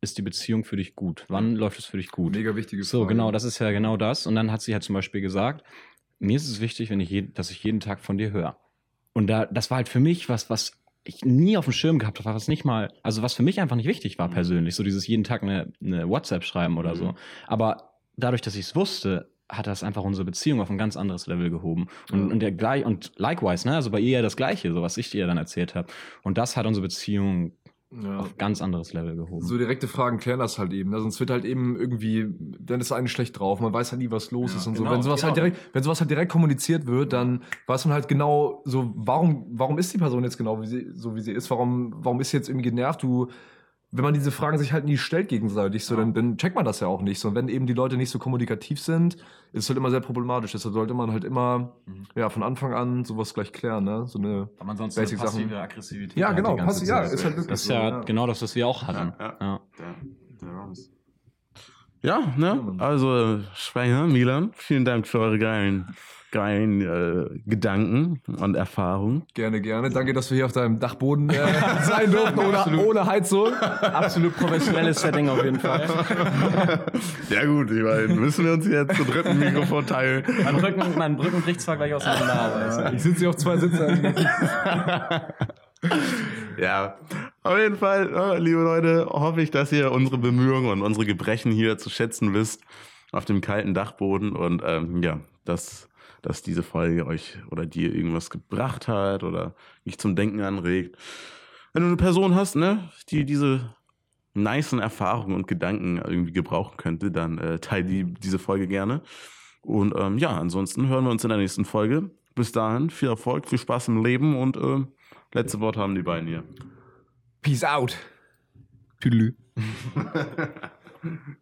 ist die Beziehung für dich gut? Wann läuft es für dich gut? Mega wichtige Frage. So, genau, das ist ja genau das. Und dann hat sie halt zum Beispiel gesagt, mir ist es wichtig, wenn ich je, dass ich jeden Tag von dir höre. Und da, das war halt für mich was, was ich nie auf dem Schirm gehabt habe, was nicht mal, also was für mich einfach nicht wichtig war mhm. persönlich, so dieses jeden Tag eine, eine WhatsApp schreiben oder mhm. so. Aber dadurch, dass ich es wusste, hat das einfach unsere Beziehung auf ein ganz anderes Level gehoben. Und, mhm. und der gleich, und likewise, ne, also bei ihr ja das Gleiche, so was ich dir dann erzählt habe. Und das hat unsere Beziehung ja. auf ganz anderes Level gehoben. So direkte Fragen klären das halt eben. Ne? Sonst wird halt eben irgendwie, dann ist eine schlecht drauf, man weiß halt nie, was los ja, ist und genau, so. Wenn sowas halt genau. halt direkt, wenn sowas halt direkt kommuniziert wird, dann weiß man halt genau so, warum, warum ist die Person jetzt genau wie sie, so wie sie ist? Warum, warum ist sie jetzt irgendwie genervt? Du, wenn man diese Fragen sich halt nie stellt gegenseitig, so, ja. dann, dann checkt man das ja auch nicht. So, und wenn eben die Leute nicht so kommunikativ sind, ist es halt immer sehr problematisch. Deshalb sollte man halt immer, mhm. ja, von Anfang an sowas gleich klären, ne? So eine Aber man sonst Basic passive Sachen. Aggressivität. Ja, genau, passiv, ja, ist halt wirklich Das ist ja, ja, genau das, was wir auch hatten. Ja, ja. ja. ja ne? Also, Schweine, Milan, vielen Dank für eure geilen geilen äh, Gedanken und Erfahrungen. Gerne, gerne. Danke, dass wir hier auf deinem Dachboden äh, <laughs> sein durften, ohne, ohne Heizung. Absolut professionelles Setting auf jeden Fall. <laughs> ja gut, ich meine, müssen wir uns jetzt zu dritten Mikrofon teilen. Mein Rücken, mein Rücken bricht zwar gleich auseinander, aber ich sitze hier auf zwei Sitzen. <laughs> ja, Auf jeden Fall, äh, liebe Leute, hoffe ich, dass ihr unsere Bemühungen und unsere Gebrechen hier zu schätzen wisst auf dem kalten Dachboden und ähm, ja, dass, dass diese Folge euch oder dir irgendwas gebracht hat oder dich zum Denken anregt. Wenn du eine Person hast, ne, die diese nicen Erfahrungen und Gedanken irgendwie gebrauchen könnte, dann äh, teile die, diese Folge gerne. Und ähm, ja, ansonsten hören wir uns in der nächsten Folge. Bis dahin, viel Erfolg, viel Spaß im Leben und äh, letzte Wort haben die beiden hier. Peace out. Tüdelü. <laughs>